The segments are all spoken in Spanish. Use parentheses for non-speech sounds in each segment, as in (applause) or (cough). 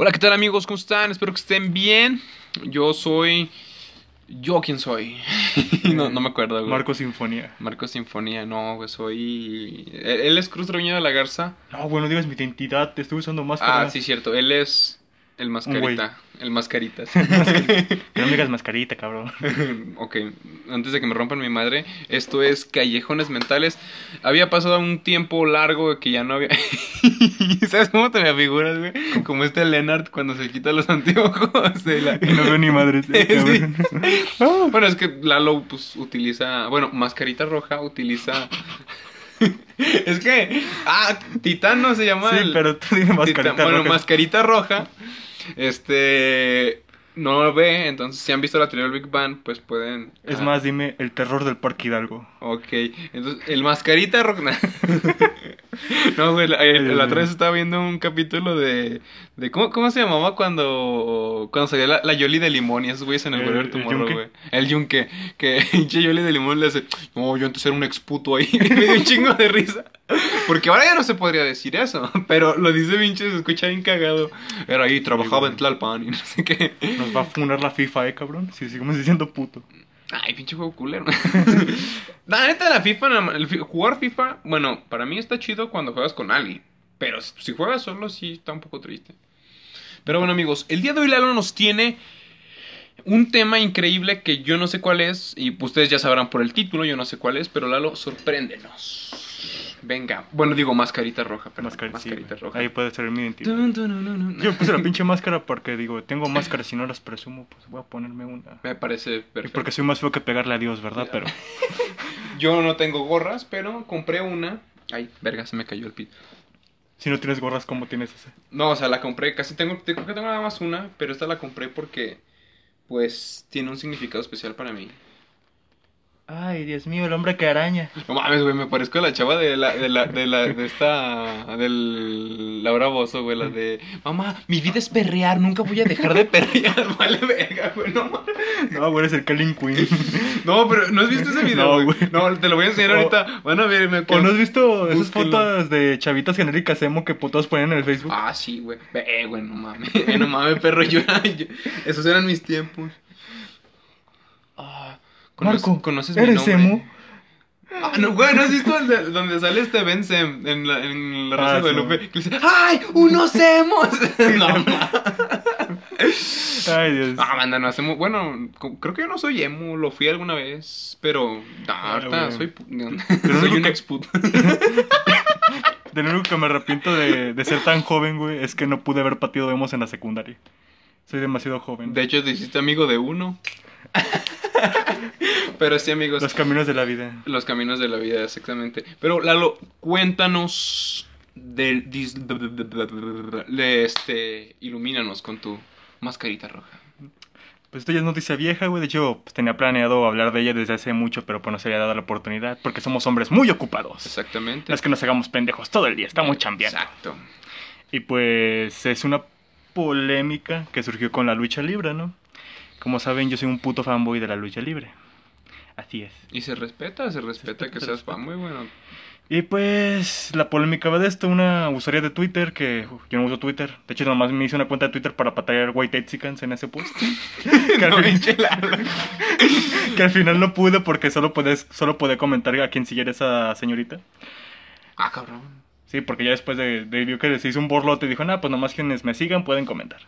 Hola, ¿qué tal amigos? ¿Cómo están? Espero que estén bien. Yo soy... ¿Yo quién soy? (laughs) no, no me acuerdo, güey. Marco Sinfonía. Marco Sinfonía, no, güey, soy... Él, es Cruz Treviño de la Garza. No, bueno, digas mi identidad, te estoy usando máscara. Ah, sí, cierto. Él es el mascarita. El mascaritas. (laughs) (laughs) no me digas mascarita, cabrón. (laughs) ok, antes de que me rompan mi madre, esto es Callejones Mentales. Había pasado un tiempo largo que ya no había... ¿Sabes cómo te me figuras, güey? Como este Leonard cuando se quita los anteojos de la... no veo ni madre. Sí. bueno, es que Lalo, pues, utiliza... Bueno, mascarita roja utiliza... es que... Ah, Titano se llama Sí, pero tú dime mascarita Titán- Bueno, roja. mascarita roja. Este... No lo ve, entonces si han visto la teoría del Big Bang, pues pueden... Es ah, más, dime el terror del Parque Hidalgo. Ok, entonces el mascarita roja... (laughs) no, güey, la, eh, la otra vez estaba viendo un capítulo de... de ¿cómo, ¿Cómo se llamaba cuando... Cuando salía la, la Yoli de limón y esos güeyes en el El- el Tomorrow, güey? El yunque. Que (laughs) pinche Yoli de limón le hace... No, yo antes era un exputo ahí. (laughs) me dio un chingo de risa. Porque ahora ya no se podría decir eso. Pero lo dice pinche, se escucha bien cagado. Era ahí, trabajaba en Tlalpan y no sé qué. Nos va a funar la FIFA, eh, cabrón. Si seguimos diciendo puto. Ay, pinche juego culero. (laughs) la neta, la FIFA, el jugar FIFA, bueno, para mí está chido cuando juegas con alguien. Pero si si juegas solo, sí está un poco triste. Pero bueno, amigos, el día de hoy Lalo nos tiene un tema increíble que yo no sé cuál es. Y ustedes ya sabrán por el título, yo no sé cuál es. Pero Lalo, sorpréndenos. Venga. Bueno, digo mascarita roja, pero Mascarita, roja. Ahí puede ser mi identidad. Yo puse la (laughs) pinche máscara porque digo, tengo máscaras si no las presumo, pues voy a ponerme una. Me parece Y perfecto. porque soy más feo que pegarle a Dios, ¿verdad? Pero (laughs) Yo no tengo gorras, pero compré una. Ay, verga, se me cayó el pito. si no tienes gorras, ¿cómo tienes ese? No, o sea, la compré, casi tengo, creo que tengo nada más una, pero esta la compré porque, pues, tiene un significado especial para mí. Ay, Dios mío, el hombre que araña. No mames, güey, me parezco a la chava de la, de la, de la, de esta, del Laura Bozo, güey, la de, mamá, mi vida es perrear, nunca voy a dejar de perrear, (laughs) vale verga, güey, no mames. No, güey, eres el Kellen Queen. (laughs) No, pero, ¿no has visto ese video, No, güey? No, te lo voy a enseñar O- ahorita, van a ver, me ¿O no has visto esas fotos de chavitas genéricas emo que putos ponen en el Facebook? Ah, sí, güey. Ve, güey, no mames. (laughs) No mames, perro. Yo, yo- esos eran mis tiempos. Ah, Marco, ¿conoces mi ¿eres emo? Ah, no, güey, ¿no has visto el de- donde sale este Ben Sem en la, en la Rosa Ah, de güey. Que dice, ¡ay, unos emos! (laughs) (laughs) no. Ay, Dios. Ah, manda, no hacemos. Bueno, creo que yo no soy emo, lo fui alguna vez, pero. No, ahorita (laughs) soy. soy un que- exputo. De lo único que me arrepiento de, de ser tan joven, güey, es que no pude haber partido emos en la secundaria. Soy demasiado joven. De hecho, te hiciste amigo de uno. Pero sí, amigos. Los caminos de la vida. Los caminos de la vida, exactamente. Pero Lalo, cuéntanos del de este ilumínanos con tu mascarita roja. Pues esto ya es noticia vieja, güey. De hecho, pues, tenía planeado hablar de ella desde hace mucho, pero pues no se había dado la oportunidad. Porque somos hombres muy ocupados. Exactamente. No es que nos hagamos pendejos todo el día, estamos chambeando. Exacto. Y pues es una polémica que surgió con la lucha libre, ¿no? Como saben, yo soy un puto fanboy de la lucha libre. Así es. Y se respeta, se respeta que se seas respeta. fan, muy bueno. Y pues la polémica va de esto, una usuaria de Twitter que uf, yo no uso Twitter. De hecho, nomás me hice una cuenta de Twitter para patallar White Tzicans en ese post. (laughs) que, al No, fin- pinche Lalo. (laughs) que al final no pude porque solo podés, solo podía comentar a quien siguiera esa señorita. Ah, cabrón. Sí, porque ya después de, de vio que se hizo un borlote y dijo, nada, pues nomás quienes me sigan pueden comentar.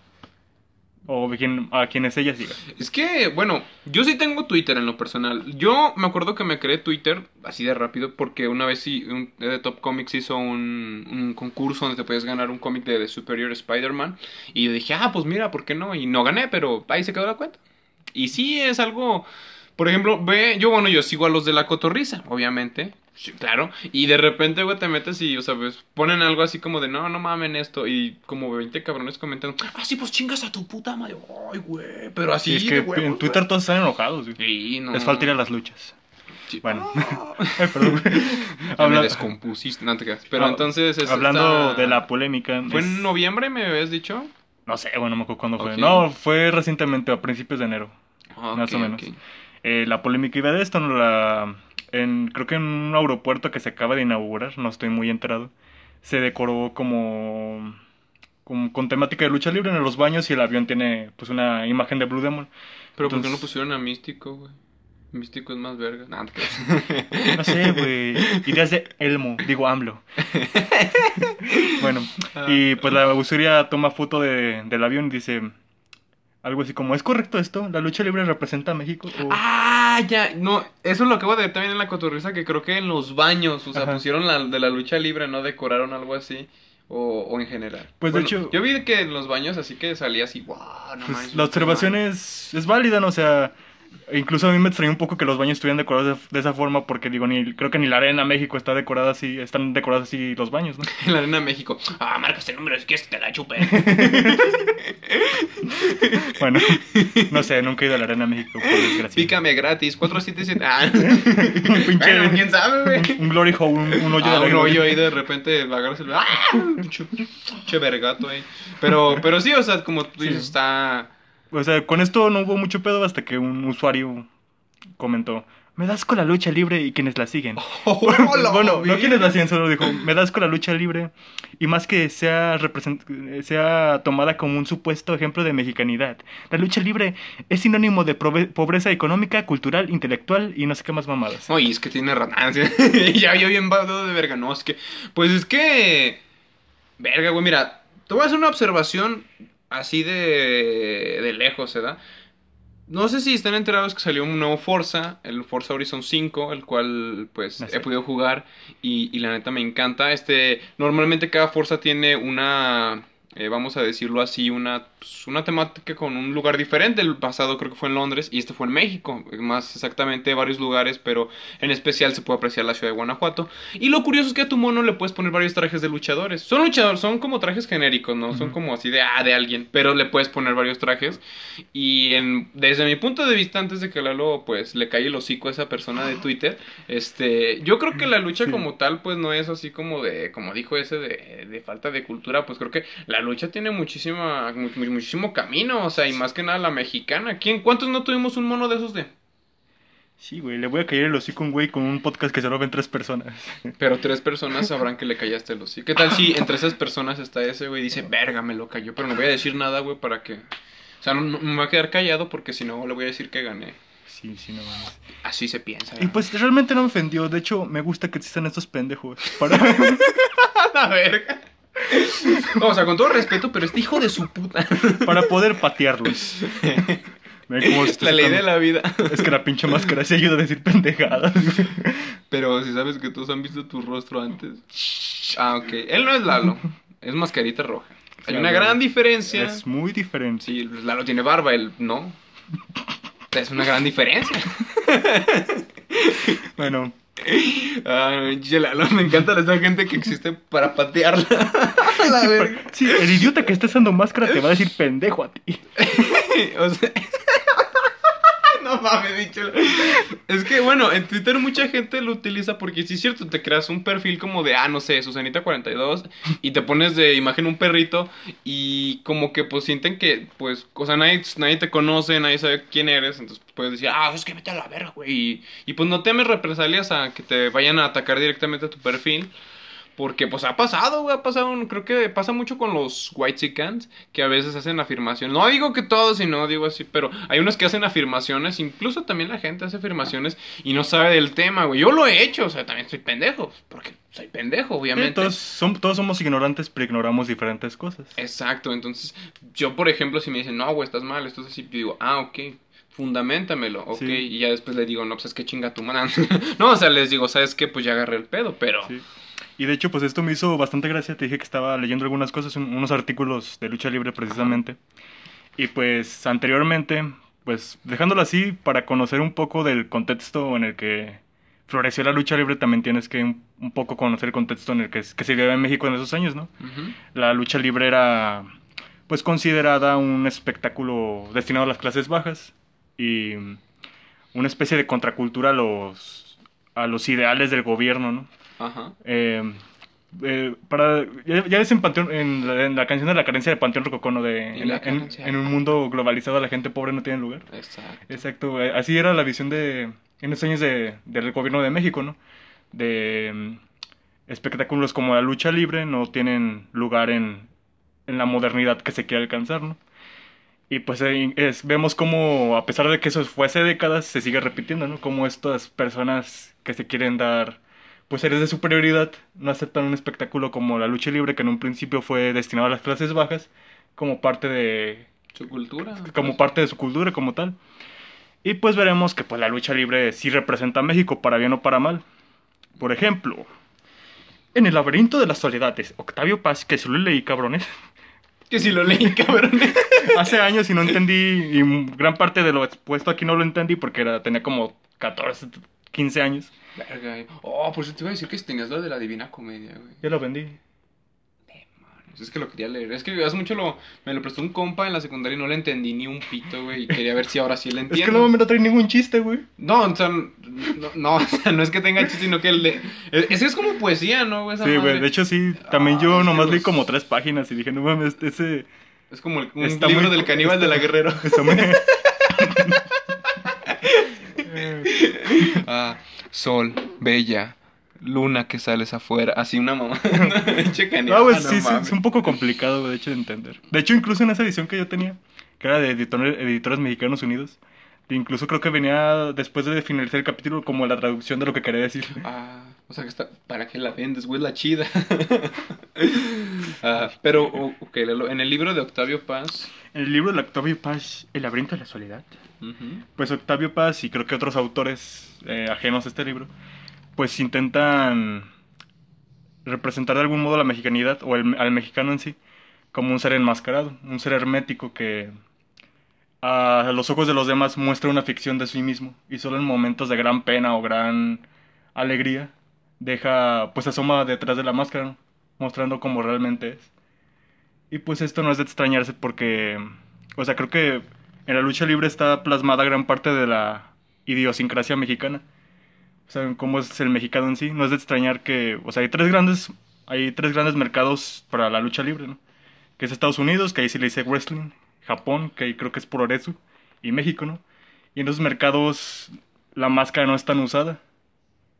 O quien, a quienes ella siga. Es que, bueno, yo sí tengo Twitter en lo personal. Yo me acuerdo que me creé Twitter así de rápido porque una vez sí, un, de Top Comics hizo un, concurso donde te podías ganar un cómic de, de Superior Spider-Man. Y yo dije, ah, pues mira, ¿por qué no? Y no gané, pero ahí se quedó la cuenta. Y sí es algo... Por ejemplo, ve, yo bueno, yo sigo a los de la cotorriza, obviamente. Sí, claro. Y de repente, güey, te metes y, o sea, pues, ponen algo así como de, no, no mamen esto. Y como 20 cabrones comentan, ah, sí, pues chingas a tu puta madre. Ay, güey. Pero así, Sí, es que en Twitter güey. todos están enojados. güey. Sí, no. Les falta ir a las luchas. Sí. Bueno. Ah. (laughs) Ay, perdón, (laughs) me (laughs) Habla- descompusiste, no te creas. Pero Ah, entonces. es Hablando esta- de la polémica. ¿Fue es- en noviembre, me habías dicho? No sé, bueno, no me acuerdo cuándo fue. No, fue recientemente, a principios de enero. Ah, Más o menos. Eh, la polémica iba de esto, ¿no? la, en, creo que en un aeropuerto que se acaba de inaugurar, no estoy muy enterado, se decoró como, con, con temática de lucha libre en los baños y el avión tiene pues una imagen de Blue Demon. Pero ¿por qué no Entonces- pusieron a Místico, güey? Místico es más verga. Nah, no. (laughs) No sé, güey. Ideas de Elmo, digo AMLO. (laughs) bueno, y pues la usuaria toma foto de, del avión y dice algo así como, ¿es correcto esto? ¿La lucha libre representa a México? O- Ah, ya, no, eso lo acabo de ver también en la cotorriza, que creo que en los baños, o sea, Ajá. pusieron la de la lucha libre, ¿no? Decoraron algo así, o, o en general. Pues, de Bueno, hecho- Yo vi que en los baños así que salía así, wow, no Pues, la observación es, es válida, ¿no? O sea, incluso a mí me extrañó un poco que los baños estuvieran decorados de, de esa forma, porque digo, ni, creo que ni la arena México está decorada así, están decorados así los baños, ¿no? En (laughs) la arena México. Ah, marca este número si quieres que te la chupe. (laughs) Bueno, no sé, nunca he ido a la arena México, por desgracia. Pícame gratis, 477. Ah, Un pinche- bueno, quién sabe, güey. Un glory hole, un, un hoyo Ah, de la un hoyo ahí de repente agarras el. ¡Ah! Che, che vergato ahí. Pero, pero sí, o sea, como tú dices, Sí. está. O sea, con esto no hubo mucho pedo hasta que un usuario comentó, me das con la lucha libre y quienes la siguen. (laughs) (laughs) bueno, no quienes la siguen, solo dijo, me das con la lucha libre y más que sea, sea tomada como un supuesto ejemplo de mexicanidad. La lucha libre es sinónimo de pobreza económica, cultural, intelectual y no sé qué más mamadas. Oye, es que tiene ranancia. (laughs) ya, yo bien bado de verga. No, es que. Pues es que. Verga, güey, mira. Te voy a hacer una observación así de. de lejos, ¿verdad? No sé si están enterados que salió un nuevo Forza, el Forza Horizon 5, el cual pues No sé. he podido jugar y, y la neta me encanta. Este, normalmente cada Forza tiene una, eh, vamos a decirlo así, una, pues, una temática con un lugar diferente. El pasado creo que fue en Londres y este fue en México, más exactamente varios lugares, pero en especial se puede apreciar la ciudad de Guanajuato. Y lo curioso es que a tu mono le puedes poner varios trajes de luchadores. Son luchadores, son como trajes genéricos, ¿no? Son como así de, ah, de alguien, pero le puedes poner varios trajes. Y en, desde mi punto de vista, antes de que Lalo pues le calle el hocico a esa persona de Twitter, este, yo creo que la lucha como tal pues no es así como de, como dijo ese de, de falta de cultura, pues creo que la lucha tiene muchísima, mu- mu- muchísimo camino, o sea, y más que nada la mexicana. ¿Quién, cuántos no tuvimos un mono de esos de? Sí, güey, le voy a caer el hocico a un güey con un podcast que solo ven tres personas. (laughs) Pero tres personas sabrán que le callaste el hocico. ¿Qué tal si entre esas personas está ese güey y dice, verga, me lo cayó, pero no voy a decir nada, güey, para que... O sea, no, no- me voy a quedar callado porque si no le voy a decir que gané. Sí, sí, no mames. Así se piensa. Y pues realmente no me ofendió, de hecho me gusta que existan estos pendejos. Para... (laughs) la verga. No, o sea, con todo respeto, pero este hijo de su puta. para poder patearlos. (laughs) Ve cómo se está La ley de la vida. Es que la pinche máscara se ayuda a decir pendejadas. Pero si sabes que todos han visto tu rostro antes. Ah, ok. Él no es Lalo. Es mascarita roja. Hay una a gran diferencia. Es muy diferente. Sí, Lalo tiene barba, él no. Es una gran diferencia. Bueno, Ay, Lalo, me encanta esa gente que existe para patearla. (laughs) la verga. (laughs) sí, el idiota que está usando máscara te va a decir pendejo a ti. (laughs) O sea. No mames, bicho. Es que, bueno, en Twitter mucha gente lo utiliza porque sí es cierto, te creas un perfil como de, ah, no sé, Susanita42 y te pones de imagen un perrito y como que pues sienten que, pues, o sea, nadie, nadie te conoce, nadie sabe quién eres, entonces puedes decir, ah, es que vete a la verga, güey. Y, y pues no temes represalias a que te vayan a atacar directamente a tu perfil. Porque pues ha pasado, güey, ha pasado, creo que pasa mucho con los white que a veces hacen afirmaciones. No digo que todos, sino digo así, pero hay unos que hacen afirmaciones, incluso también la gente hace afirmaciones y no sabe del tema, güey. Yo lo he hecho, o sea, también soy pendejo, porque soy pendejo, Sí, obviamente. todos, son- todos somos ignorantes, pero ignoramos diferentes cosas. Exacto, entonces yo, por ejemplo, si me dicen, no, güey, estás mal, esto es así, yo digo, ah, ok, fundamentamelo, ok, Sí. y ya después les digo, no, pues es que chinga tu madre. (laughs) no, o sea, les digo, ¿sabes qué? Pues ya agarré el pedo, pero... Sí. Y de hecho, pues esto me hizo bastante gracia. Te dije que estaba leyendo algunas cosas, un- unos artículos de lucha libre precisamente. Y pues anteriormente, pues dejándolo así, para conocer un poco del contexto en el que floreció la lucha libre, también tienes que un, un poco conocer el contexto en el que, que se vive en México en esos años, ¿no? La lucha libre era pues considerada un espectáculo destinado a las clases bajas y una especie de contracultura a los, a los ideales del gobierno, ¿no? Ajá. Eh, eh, para, ya, ya ves en, Panteón, en, la, en la canción de la carencia de Panteón Rococó, ¿no? De, en, un mundo globalizado la gente pobre no tiene lugar. Exacto. Exacto, eh, así era la visión de, en los años de, del gobierno de México, ¿no? De mm, espectáculos como la lucha libre no tienen lugar en, en la modernidad que se quiere alcanzar, ¿no? Y pues es, vemos como, a pesar de que eso fue hace décadas, se sigue repitiendo, ¿no? Como estas personas que se quieren dar, pues seres de superioridad, no aceptan un espectáculo como la lucha libre, que en un principio fue destinado a las clases bajas, como parte de... Su cultura. Como pues. parte de su cultura, como tal. Y pues veremos que pues la lucha libre sí representa a México, para bien o para mal. Por ejemplo, en el laberinto de las soledades, Octavio Paz, que se lo leí, cabrones. Que si lo leí, cabrón. (laughs) Hace años y no entendí, y gran parte de lo expuesto aquí no lo entendí porque era, tenía como 14, 15 años. Verga. Oh, por eso te iba a decir que tenías lo de la Divina Comedia, güey. Yo lo vendí. Demonios, Es que lo quería leer. Es que hace mucho lo, me lo prestó un compa en la secundaria y no le entendí ni un pito, güey. Y quería ver si ahora sí le (laughs) Es entiendo. que no me no trae ningún chiste, güey. No, o sea, no, no, (laughs) o sea, no es que tenga chiste, sino que el de... Ese es como poesía, ¿no? güey? Esa Sí, madre. güey. De hecho, sí. También Ah, yo es nomás leí como tres páginas y dije, no mames, ese. Es como el- un Está libro muy- del caníbal de la guerrero. Eso me. (laughs) (laughs) Ah, sol, bella, luna que sales afuera. Así una mamá. (laughs) No, no sí, sí, mames. es un poco complicado, de hecho, de entender. De hecho, incluso en esa edición que yo tenía, que era de editor- Editores Mexicanos Unidos, incluso creo que venía después de finalizar el capítulo como la traducción de lo que quería decir. Ah, o sea que está. ¿Para qué la vendes, güey? La chida. (laughs) Ah, pero, ok, en el libro de Octavio Paz. En el libro de Octavio Paz, El laberinto de la soledad, pues Octavio Paz y creo que otros autores eh, ajenos a este libro, pues intentan representar de algún modo la mexicanidad o el- al mexicano en sí como un ser enmascarado, un ser hermético que a los ojos de los demás muestra una ficción de sí mismo y solo en momentos de gran pena o gran alegría deja, pues asoma detrás de la máscara, mostrando cómo realmente es. Y pues esto no es de extrañarse porque, o sea, creo que en la lucha libre está plasmada gran parte de la idiosincrasia mexicana. O sea, cómo es el mexicano en sí. No es de extrañar que, o sea, hay tres grandes, hay tres grandes mercados para la lucha libre, ¿no? Que es Estados Unidos, que ahí se le dice wrestling, Japón, que creo que es Puroresu, y México, ¿no? Y en esos mercados la máscara no es tan usada.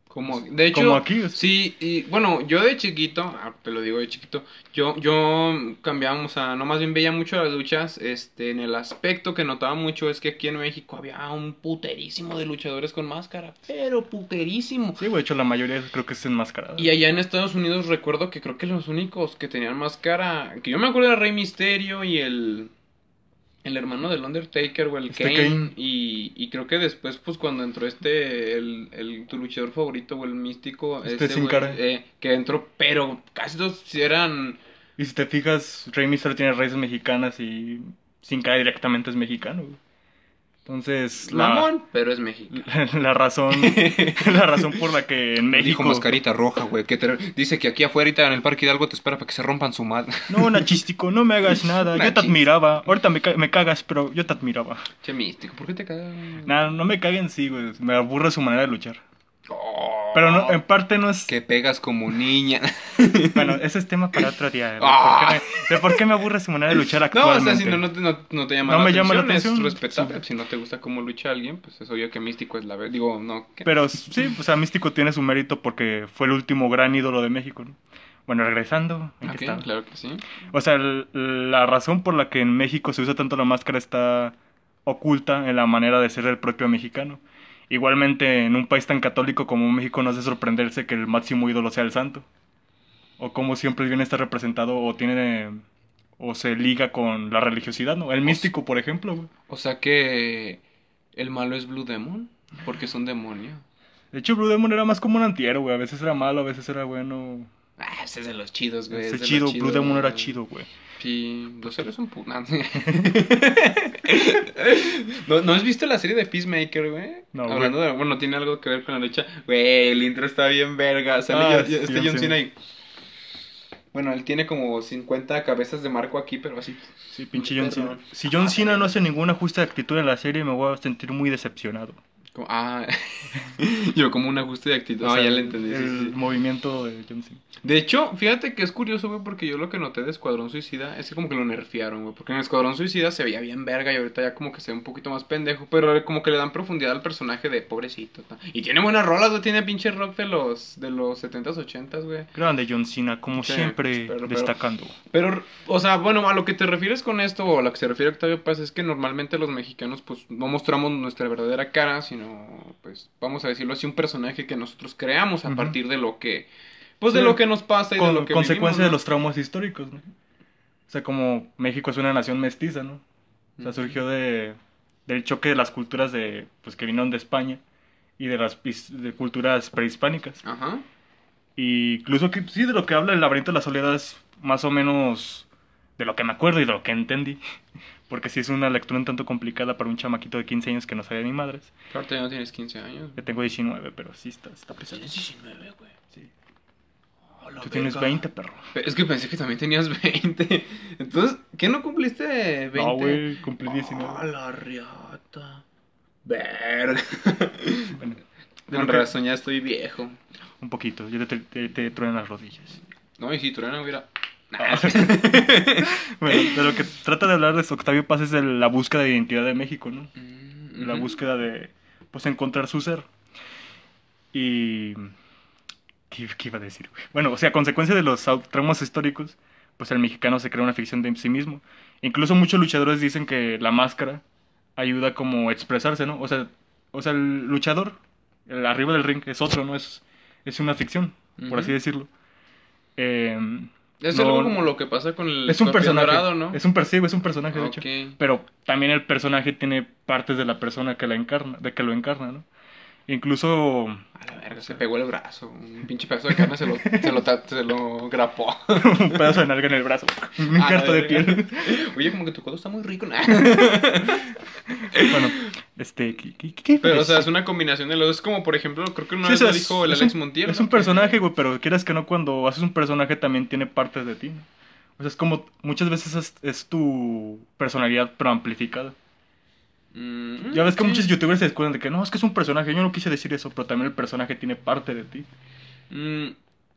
Como, de hecho, Como aquí, sí, y bueno, yo de chiquito, ah, te lo digo de chiquito, yo, yo cambiamos a, no más bien veía mucho las luchas, este, en el aspecto que notaba mucho es que aquí en México había un puterísimo de luchadores con máscara, pero puterísimo. Sí, güey, de hecho la mayoría creo que es enmascarada. Y allá en Estados Unidos recuerdo que creo que los únicos que tenían máscara, que yo me acuerdo era Rey Misterio y el, el hermano del Undertaker o el Este Kane, Kane. Y, y creo que después pues cuando entró este, el, el tu luchador favorito o el místico, Este ese Sin Cara. eh, que entró, pero casi todos eran... Y si te fijas, Rey Mysterio tiene raíces mexicanas y Sin Cara directamente es mexicano, güey. Entonces, la, Mamón, pero es México. (laughs) la razón (laughs) la razón por la que en México Dijo mascarita roja, güey, que te- dice que aquí afuera en el Parque Hidalgo te espera para que se rompan su madre. No, nachístico, no me hagas (laughs) nada. Yo te admiraba. Ahorita me, me cagas, pero yo te admiraba. Che místico, ¿por qué te cagas? Nada, no me caguen, sí, güey. Me aburre su manera de luchar. Oh, Pero no, en parte no es. Que pegas como niña. (laughs) Bueno, ese es tema para otro día. De, Ah. por, qué me, de por qué me aburre de luchar (laughs) No, o actualmente. sea, si no, no, te- no, no te llama, No la, me llama la atención, atención, es respetable. sí. Si no te gusta cómo lucha alguien, pues es obvio que Místico es la verdad. Digo, no. ¿qué? Pero sí, o sea, Místico tiene su mérito porque fue el último gran ídolo de México. ¿no? Bueno, regresando. ¿en qué claro que sí. O sea, el- la razón por la que en México se usa tanto la máscara está oculta en la manera de ser del propio mexicano. Igualmente, en un país tan católico como México no de sorprenderse que el máximo ídolo sea el santo. O como siempre viene está representado o tiene o se liga con la religiosidad, ¿no? El místico, por ejemplo, güey. O sea que el malo es Blue Demon, porque es un demonio. De hecho, Blue Demon era más como un antihéroe, güey. A veces era malo, a veces era bueno. Ah, ese es de los chidos, güey. Ese es chido, los Blue Demon era chido, güey. Sí, los héroes son pu- nah. (laughs) ¿No, ¿No has visto la serie de Peacemaker, güey? No, Hablando de, bueno, tiene algo que ver con la lucha. Güey, el intro está bien verga. Sale Ah, yo- este John Cena. Ahí. Bueno, él tiene como 50 cabezas de marco aquí, pero así. Sí, pinche John Cena. Si John Cena no hace ningún ajuste de actitud en la serie, me voy a sentir muy decepcionado. Como- ah, (laughs) yo como un ajuste de actitud. O sea, ya le el- entendí. El sí. movimiento de John Cena. De hecho, fíjate que es curioso, güey, porque yo lo que noté de Escuadrón Suicida es que como que lo nerfearon, güey. Porque en Escuadrón Suicida se veía bien verga y ahorita ya como que se ve un poquito más pendejo. Pero como que le dan profundidad al personaje de pobrecito. Y tiene buenas rolas, güey. Tiene pinche rock de los, de los 70s, 80s, güey. Grande John Cena, como Sí, siempre, pero- pero- destacando. Pero, o sea, bueno, a lo que te refieres con esto, o a lo que se refiere Octavio Paz, es que normalmente los mexicanos, pues, no mostramos nuestra verdadera cara, sino, pues, vamos a decirlo así, un personaje que nosotros creamos a partir de lo que, pues, de lo que nos pasa y de Con lo que consecuencia vivimos, de ¿no? los traumas históricos, ¿no? O sea, como México es una nación mestiza, ¿no? O sea, surgió de, del choque de las culturas de, pues, que vinieron de España y de las de culturas prehispánicas. Ajá. Y incluso que sí, de lo que habla el laberinto de la soledad es más o menos de lo que me acuerdo y de lo que entendí. Porque sí es una lectura un tanto complicada para un chamaquito de 15 años que no sabe ni madres. Claro, ya no tienes 15 años. Yo tengo 19, pero sí está, está pesado. Tienes 19, güey. Sí. Tú tienes verga. 20, perro. Es que pensé que también tenías 20. Entonces, ¿qué no cumpliste 20? No, güey, cumplí 19. A la riata. Verga. Bueno, Con lo que- razón, ya estoy viejo. un poquito, yo te, te, te truenan las rodillas. No, y si truena, hubiera. (laughs) Bueno, de lo que trata de hablar de Octavio Paz es de la búsqueda de identidad de México, ¿no? Mm, La búsqueda de, pues, encontrar su ser. Y... ¿Qué, qué iba a decir? Bueno, o sea, a consecuencia de los au- traumas históricos, pues el mexicano se crea una ficción de sí mismo. Incluso muchos luchadores dicen que la máscara ayuda como a expresarse, ¿no? O sea, o sea el luchador, el arriba del ring, es otro, ¿no? Es, es una ficción, por así decirlo. Eh, Es no- algo como lo que pasa con el es un personaje. dorado, ¿no? Es un persigo, es un personaje, de hecho. Pero también el personaje tiene partes de la persona que la encarna, de que lo encarna, ¿no? Incluso A la verga, se pegó el brazo. Un pinche pedazo de carne se lo, se lo, ta- se lo grapó. (laughs) un pedazo de nalga en el brazo, (laughs) un A la carto de piel. (laughs) Oye, como que tu codo está muy rico. ¿no? bueno, este, ¿qué, qué, Pero, o sea, es una combinación de los. Es como, por ejemplo, creo que una Sí, vez lo dijo el Alex un- Montiel. Es ¿no? un personaje, güey, pero quieras que no, cuando haces un personaje también tiene partes de ti, ¿no? O sea, es como, muchas veces es, es tu personalidad, pero amplificada. Mm, Ya ves que sí. muchos youtubers se descuidan de que no, es que es un personaje, yo no quise decir eso, pero también el personaje tiene parte de ti. Mm,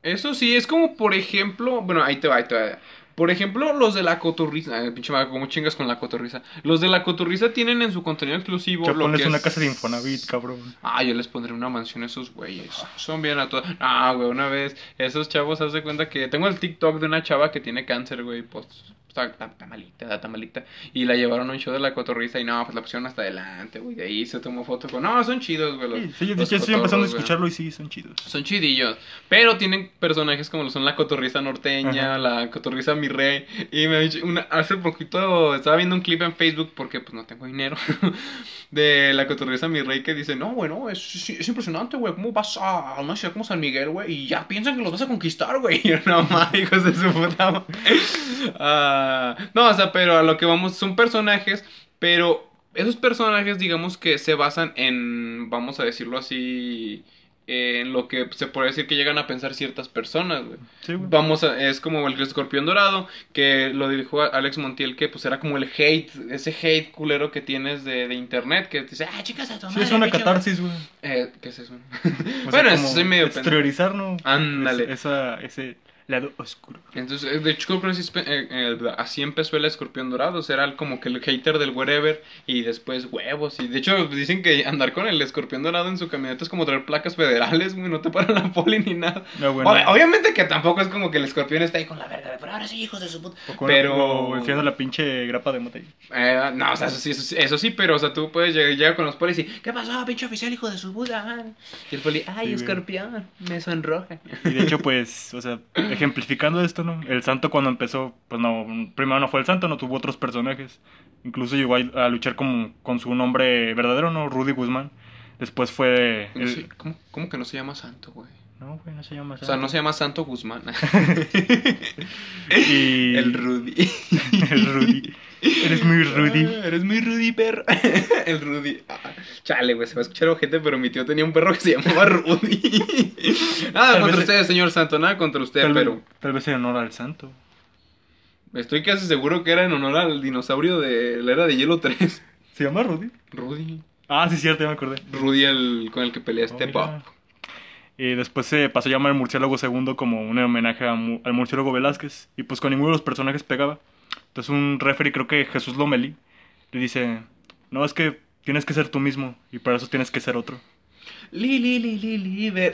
eso sí, es como, por ejemplo, bueno, ahí te va, ahí te va. Por ejemplo, los de la cotorriza, ay, pinche madre, ¿cómo chingas con la cotorriza? Los de la cotorriza tienen en su contenido exclusivo Yo lo pones que una es- casa de Infonavit, cabrón. Ah, yo les pondré una mansión a esos güeyes. Son bien a todas. Ah, güey, una vez, esos chavos, haz de cuenta que tengo el TikTok de una chava que tiene cáncer, güey, pues está, malita, está malita. Y la llevaron a un show de la cotorriza y no, pues la pusieron hasta adelante, güey. De ahí se tomó foto con. No, son chidos, güey. Los, Sí, sí, yo los estoy empezando a escucharlo y sí, son chidos. Son chidillos, pero tienen personajes como lo son la cotorriza norteña, Ajá. la cotorriza mi rey. Y me una, hace poquito estaba viendo un clip en Facebook porque pues no tengo dinero (laughs) de la cotorriza mi rey que dice, no, bueno, es, es, es impresionante, güey, ¿cómo vas a una ciudad como San Miguel, güey? Y ya piensan que los vas a conquistar, güey. (laughs) Y yo, no, hijos de su puta madre". (laughs) Ah, no, o sea, pero a lo que vamos son personajes, pero esos personajes digamos que se basan en, vamos a decirlo así, en lo que se puede decir que llegan a pensar ciertas personas, güey. Sí, güey. Vamos a, es como el escorpión dorado, que lo dijo Alex Montiel, que pues era como el hate, ese hate culero que tienes de, de internet, que te dice, ah, chicas, a tu Sí, madre, es una catarsis, güey. eh, ¿Qué es eso? (laughs) Sea, bueno, eso soy medio. Exteriorizar, ¿no? Ándale. Es- esa, ese lado oscuro. Entonces, eh, de hecho, creo que así, espe- eh, eh, así empezó el escorpión dorado. o sea, Era el- como que el hater del wherever y después huevos. Y de hecho, dicen que andar con el escorpión dorado en su camioneta es como traer placas federales, güey. No te para la poli ni nada. No, bueno. Ob- obviamente que tampoco es como que el escorpión está ahí con la verga. de, Pero ahora sí, hijos de su puta. Pero. enfiando la pinche grapa de mota. Eh, no, o sea, eso sí, eso sí, eso sí, pero, o sea, tú puedes llegar, llegar con los polis y, ¿qué pasó, pinche oficial, hijo de su puta? Y el poli, ay, Sí, escorpión, me sonroja. Y de hecho, pues, o sea, (clears throat) ejemplificando esto, ¿no? El santo cuando empezó, pues no, primero no fue el santo, no tuvo otros personajes. Incluso llegó a, a luchar como, con su nombre verdadero, ¿no? Rudy Guzmán. Después fue... No el- sé, ¿Cómo, cómo que no se llama santo, güey? No, güey, no se llama O sea, no se llama Santo Guzmán. (laughs) Y... El Rudy. (laughs) el Rudy. Eres muy Rudy. Ah, eres muy Rudy, perro. (laughs) El Rudy. Ah, chale, güey, se va a escuchar ojete, pero mi tío tenía un perro que se llamaba Rudy. nada Tal contra usted, señor Santo, nada contra usted, Tal, pero vez, tal vez en honor al santo. estoy casi seguro que era en honor al dinosaurio de la era de hielo 3. ¿Se llama Rudy? Rudy. Ah, sí, cierto, ya me acordé. Rudy, el, con el que pelea Oh. Y después se pasó a llamar el murciélago segundo como un homenaje a mu- al murciélago Velázquez. Y pues con ninguno de los personajes pegaba. Entonces un referee, creo que Jesús Lomeli, le dice, no, es que tienes que ser tú mismo y para eso tienes que ser otro. Li, li, li, li. (laughs)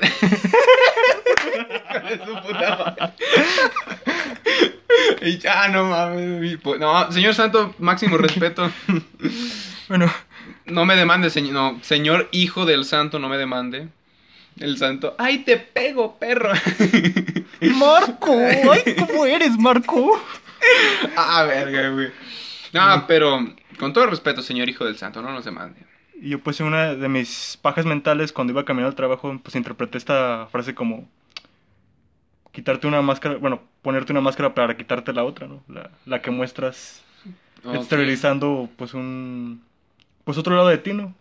Y ya, no mames. pues, No, señor Santo, máximo respeto. (laughs) Bueno, No me demande, señor. No, señor hijo del santo, no me demande. El santo. ¡Ay, te pego, perro! (laughs) Marco, ay, ¿cómo eres, Marco? (laughs) ah, verga, güey. No, pero con todo respeto, señor hijo del santo, no nos demande. Y yo pues en una de mis pajas mentales cuando iba camino al trabajo, pues interpreté esta frase como quitarte una máscara, bueno, ponerte una máscara para quitarte la otra, ¿no? La, la que muestras Ok. exteriorizando pues un pues otro lado de ti, ¿no?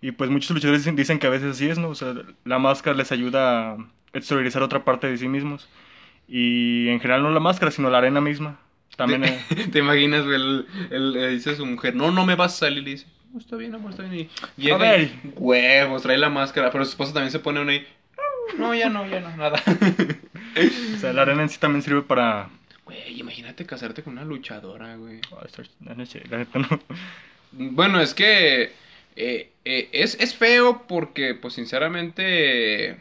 Y pues muchos luchadores dicen, dicen que a veces así es, ¿no? O sea, la máscara les ayuda a exteriorizar otra parte de sí mismos. Y en general no la máscara, sino la arena misma. También eh, (laughs) ¿Te imaginas, güey? El, dice a su mujer, no, no me vas a salir. Y le dice, está bien, amor, está bien. Y llega A ver. y, huevos, trae la máscara. Pero su esposa también se pone una y, no, ya no, ya no, nada. (laughs) o sea, la arena en sí también sirve para Güey, imagínate casarte con una luchadora, güey. Bueno, es que eh, eh, es, es feo porque, pues, sinceramente,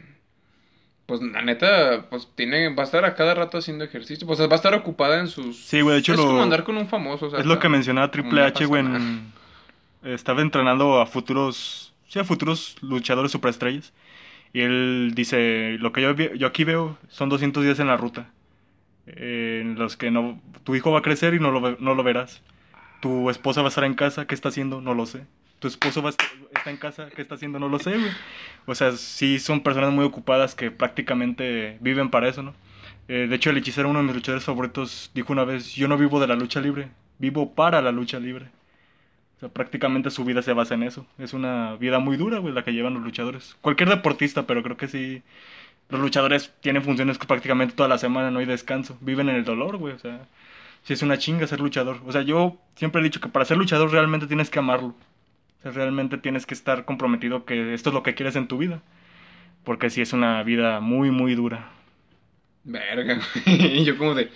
pues, la neta, pues, tiene, va a estar a cada rato haciendo ejercicio. Pues, va a estar ocupada en sus... Sí, güey, de hecho es lo- como andar con un famoso, o sea, Es lo que mencionaba Triple H, güey. en- Estaba entrenando a futuros. Sí, a futuros luchadores superestrellas. Y él dice: Lo que yo, yo aquí veo son 200 días en la ruta. eh, en los que no, tu hijo va a crecer y no lo, no lo verás. Tu esposa va a estar en casa, ¿qué está haciendo? No lo sé. Tu esposo está en casa, ¿qué está haciendo? No lo sé, güey. O sea, sí son personas muy ocupadas que prácticamente viven para eso, ¿no? Eh, de hecho, el hechicero, uno de mis luchadores favoritos, dijo una vez, yo no vivo de la lucha libre, vivo para la lucha libre. O sea, prácticamente su vida se basa en eso. Es una vida muy dura, güey, la que llevan los luchadores. Cualquier deportista, pero creo que sí. Los luchadores tienen funciones que prácticamente toda la semana, no hay descanso. Viven en el dolor, güey, o sea. Sí es una chinga ser luchador. O sea, yo siempre he dicho que para ser luchador realmente tienes que amarlo. Realmente tienes que estar comprometido que esto es lo que quieres en tu vida. Porque sí es una vida muy, muy dura. Verga, güey. Y (laughs) yo como de...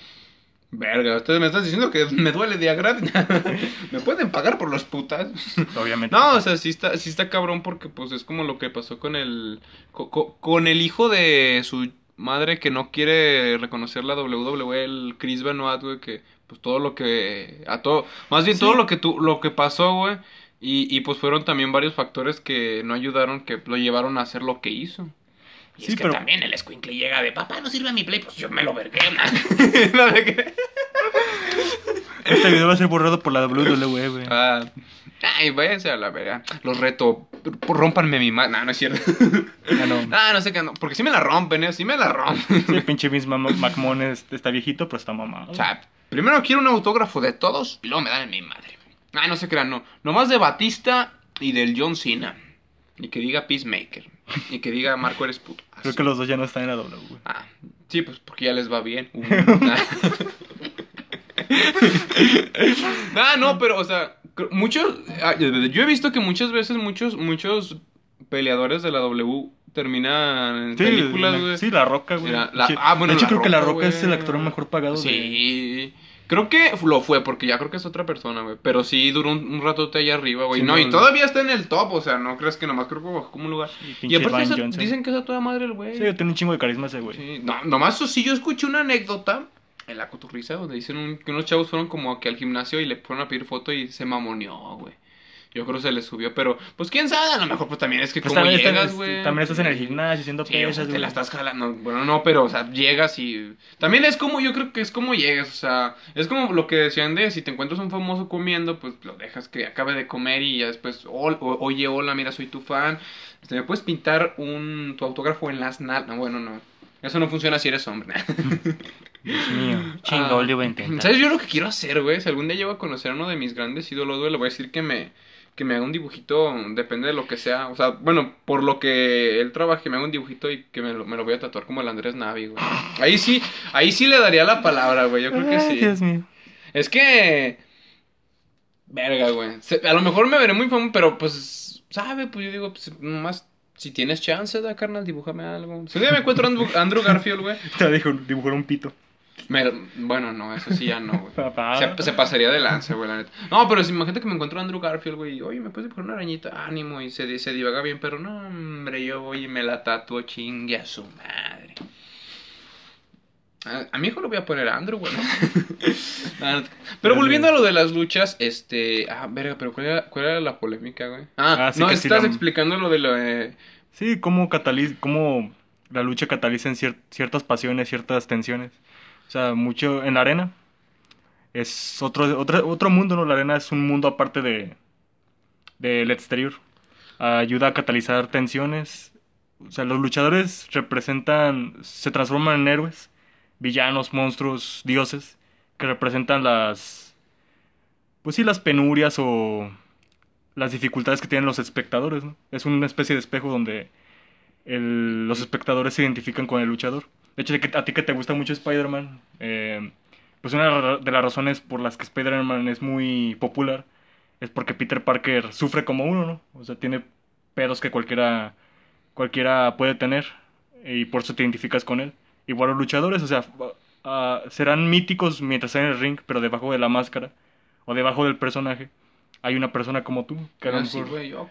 Verga, ustedes me están diciendo que me duele de gratis. (laughs) ¿Me pueden pagar por los putas? (laughs) Obviamente. No, o sea, sí está, sí está cabrón porque pues es como lo que pasó con el... co- co- con el hijo de su madre que no quiere reconocer la WWE, el Chris Benoit, güey, que pues todo lo que... a todo... Más bien Sí. todo lo que tu, lo que pasó, güey. Y, y pues fueron también varios factores que no ayudaron, que lo llevaron a hacer lo que hizo. Y Sí, es que pero- también el escuincle llega de papá, no sirve mi play, pues yo me lo vergué, man. No, (laughs) Este video va a ser borrado por la WWE, güey. Ah, ay, váyanse a la verga. Los reto. Rómpanme mi mano. No, no es cierto. Ah, no. Ah, no sé qué. No, porque sí me la rompen, ¿eh? Sí me la rompen. Sí, pinche McMahon es- está viejito, pero está mamado. O sea, primero quiero un autógrafo de todos y luego me dan en mi madre. Ah, no se crean, no. Nomás de Batista y del John Cena. Y que diga Peacemaker. Y que diga Marco eres puto. Ah, Creo que los dos ya no están en la W. Ah, sí, pues porque ya les va bien. (laughs) Uh, (laughs) ah, no, pero, o sea, muchos. ah, Yo he visto que muchas veces muchos, muchos peleadores de la W terminan en películas, la- güey. Sí, La Roca, güey. Ah, bueno, de hecho, La creo que La Roca, es el actor mejor pagado. de- Sí. Creo que lo fue, porque ya creo que es otra persona, güey. Pero sí duró un, un ratote allá arriba, güey. Sí, no, no, y no. todavía está en el top, o sea, no crees que nomás creo que bajó como un lugar. Y Y, aparte esa- dicen que es a toda madre el güey. Sí, tiene un chingo de carisma ese güey. Sí, no, nomás eso sí, yo escuché una anécdota en la coturriza donde dicen un- que unos chavos fueron como que al gimnasio y le fueron a pedir foto y se mamoneó, güey. Yo creo que se le subió, pero pues quién sabe, a lo mejor pues también es que Pues como también, llegas, estás, güey. también estás en el gimnasio haciendo Sí, o sea, pesas, te la estás jalando. Bueno, no, pero, o sea, llegas y. También es como, yo creo que es como llegas, o sea, es como lo que decían de si te encuentras un famoso comiendo, pues lo dejas que acabe de comer y ya después, "Ol- o- oye, hola, mira, soy tu fan. Este, ¿Me puedes pintar un, tu autógrafo en las nalgas? No, bueno, no. Eso no funciona si eres hombre. (laughs) Dios mío. Chinga, Ah. ¿Sabes yo lo que quiero hacer, güey? Si algún día llego a conocer a uno de mis grandes ídolos, güey, le voy a decir que me, que me haga un dibujito, depende de lo que sea. O sea, bueno, por lo que él trabaje, me haga un dibujito y que me lo, me lo voy a tatuar como el Andrés Navi, güey. Ahí sí, ahí sí le daría la palabra, güey, yo creo que sí. Dios mío. Es que... Verga, güey. A lo mejor me veré muy famoso, pero pues, ¿sabe? Pues yo digo, pues nomás, si tienes chance, da, carnal, dibújame algo. Si un día me encuentro a Andrew, Andrew Garfield, güey. (laughs) Te dijo dibujar un pito. Me- bueno, no, eso sí ya no, güey. (laughs) Se, se pasaría de lanza, güey, la neta. No, pero si imagínate que me encuentro a Andrew Garfield, güey, oye, ¿me puedes dibujar una arañita? Ánimo, y se, se divaga bien, pero no, hombre, yo voy y me la tatuo, chingue a su madre. A, a mi hijo lo voy a poner Andrew, güey. Ah, (laughs) pero volviendo a lo de las luchas, este... Ah, verga, pero ¿cuál era, cuál era la polémica, güey? Ah, Ah, sí no, que sí estás la- explicando lo de lo de... Sí, cómo, cataliza, cómo la lucha cataliza en cier- ciertas pasiones, ciertas tensiones. O sea, mucho en la arena. Es otro, otro, otro mundo, ¿no? La arena es un mundo aparte de del exterior. Ayuda a catalizar tensiones. O sea, los luchadores representan, se transforman en héroes, villanos, monstruos, dioses, que representan las, pues sí, las penurias o las dificultades que tienen los espectadores, ¿no? Es una especie de espejo donde el- los espectadores se identifican con el luchador. De hecho, a ti que te gusta mucho Spider-Man, eh, pues una de las razones por las que Spider-Man es muy popular es porque Peter Parker sufre como uno, ¿no? O sea, tiene pedos que cualquiera, cualquiera puede tener y por eso te identificas con él. Igual los luchadores, o sea, ah, serán míticos mientras están en el ring, pero debajo de la máscara o debajo del personaje hay una persona como tú que Ah, sí, güey, yo...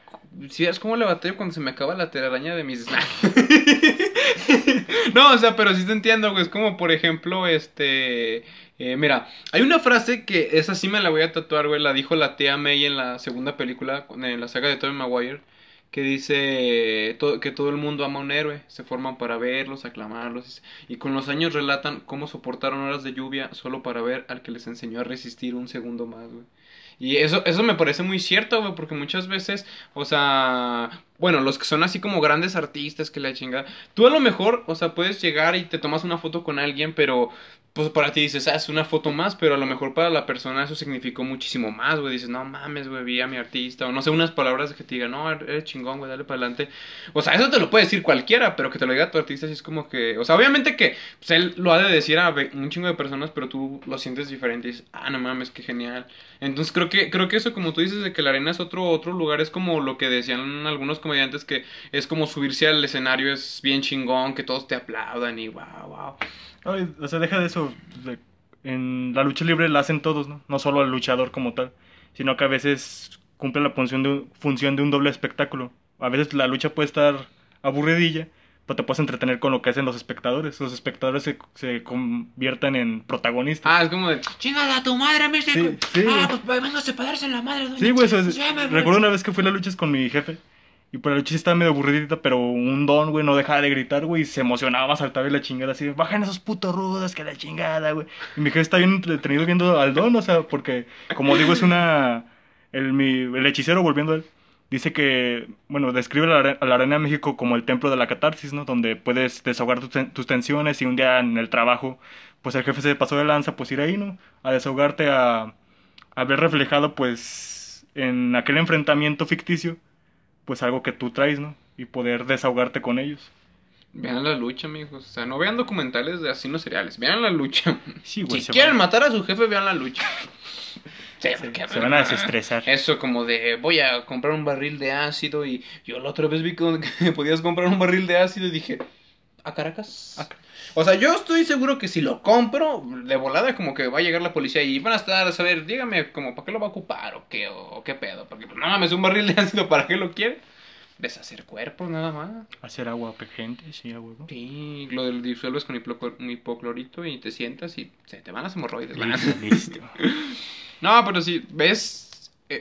Si es como le batallo cuando se me acaba la telaraña de mis... (laughs) no, o sea, pero sí te entiendo, güey. Es como, por ejemplo, este... eh, mira, hay una frase que esa sí me la voy a tatuar, güey. La dijo la tía May en la segunda película, en la saga de Tobey Maguire. Que dice to- que todo el mundo ama a un héroe. Se forman para verlos, aclamarlos. Y con los años relatan cómo soportaron horas de lluvia solo para ver al que les enseñó a resistir un segundo más, güey. Y eso, eso me parece muy cierto, porque muchas veces, o sea, bueno, los que son así como grandes artistas que la chingada, tú a lo mejor, o sea, puedes llegar y te tomas una foto con alguien, pero pues para ti dices, ah, es una foto más, pero a lo mejor para la persona eso significó muchísimo más, güey, dices, no mames, güey, vi a mi artista, o no sé, unas palabras que te digan, no, eres chingón, güey, dale para adelante. O sea, eso te lo puede decir cualquiera, pero que te lo diga tu artista, sí es como que, o sea, obviamente que pues, él lo ha de decir a un chingo de personas, pero tú lo sientes diferente y dices, ah, no mames, qué genial. Entonces creo que, creo que eso, como tú dices, de que la arena es otro, otro lugar, es como lo que decían algunos comediantes, que es como subirse al escenario, es bien chingón, que todos te aplaudan y wow, wow. Ay, o sea, deja de eso. en la lucha libre la hacen todos, ¿no? No solo el luchador como tal, sino que a veces cumple la función de, un- función de un doble espectáculo. A veces la lucha puede estar aburridilla, pero te puedes entretener con lo que hacen los espectadores. Los espectadores se, se convierten en protagonistas. Ah, es como de, chingada a tu madre, Mr. Sí, sí, ah, pues véngase para darse en la madre, doña. sí, güey, eso es- Ya me voy. recuerdo una vez que fui a las luchas con mi jefe. Y por la lucha estaba medio aburridita, pero un don, güey, no dejaba de gritar, güey, y se emocionaba, saltaba y la chingada así, bajan esos putos rudos, que la chingada, güey. Y mi jefe está bien entretenido viendo al don, o sea, porque, como digo, es una... El, mi, el hechicero, volviendo a él, dice que, bueno, describe a la, a la Arena de México como el templo de la catarsis, ¿no? Donde puedes desahogar ten- tus tensiones y un día en el trabajo, pues el jefe se pasó de lanza, pues ir ahí, ¿no? A desahogarte, a, a ver reflejado, pues, en aquel enfrentamiento ficticio, pues algo que tú traes, ¿no? Y poder desahogarte con ellos. Vean la lucha, amigos. O sea, no vean documentales de asesinos seriales. Vean la lucha. (laughs) Sí, güey, si se quieren van- matar a su jefe, vean la lucha. (laughs) Sí, porque- se van a desestresar. Eso como de voy a comprar un barril de ácido y yo la otra vez vi que (laughs) podías comprar un barril de ácido y dije, ¿a Caracas? A O sea, yo estoy seguro que si lo compro, de volada como que va a llegar la policía y van a estar a saber, dígame, como, ¿para qué lo va a ocupar o qué, o, qué pedo? Porque, pues, no mames, un barril de ácido, ¿para qué lo quiere? Deshacer cuerpos, nada más. Hacer agua gente, sí, a huevo. Sí, lo del disuelves con hipoclor- hipoclorito y te sientas y se te van las hemorroides. Listo, listo. (laughs) No, pero sí, ves,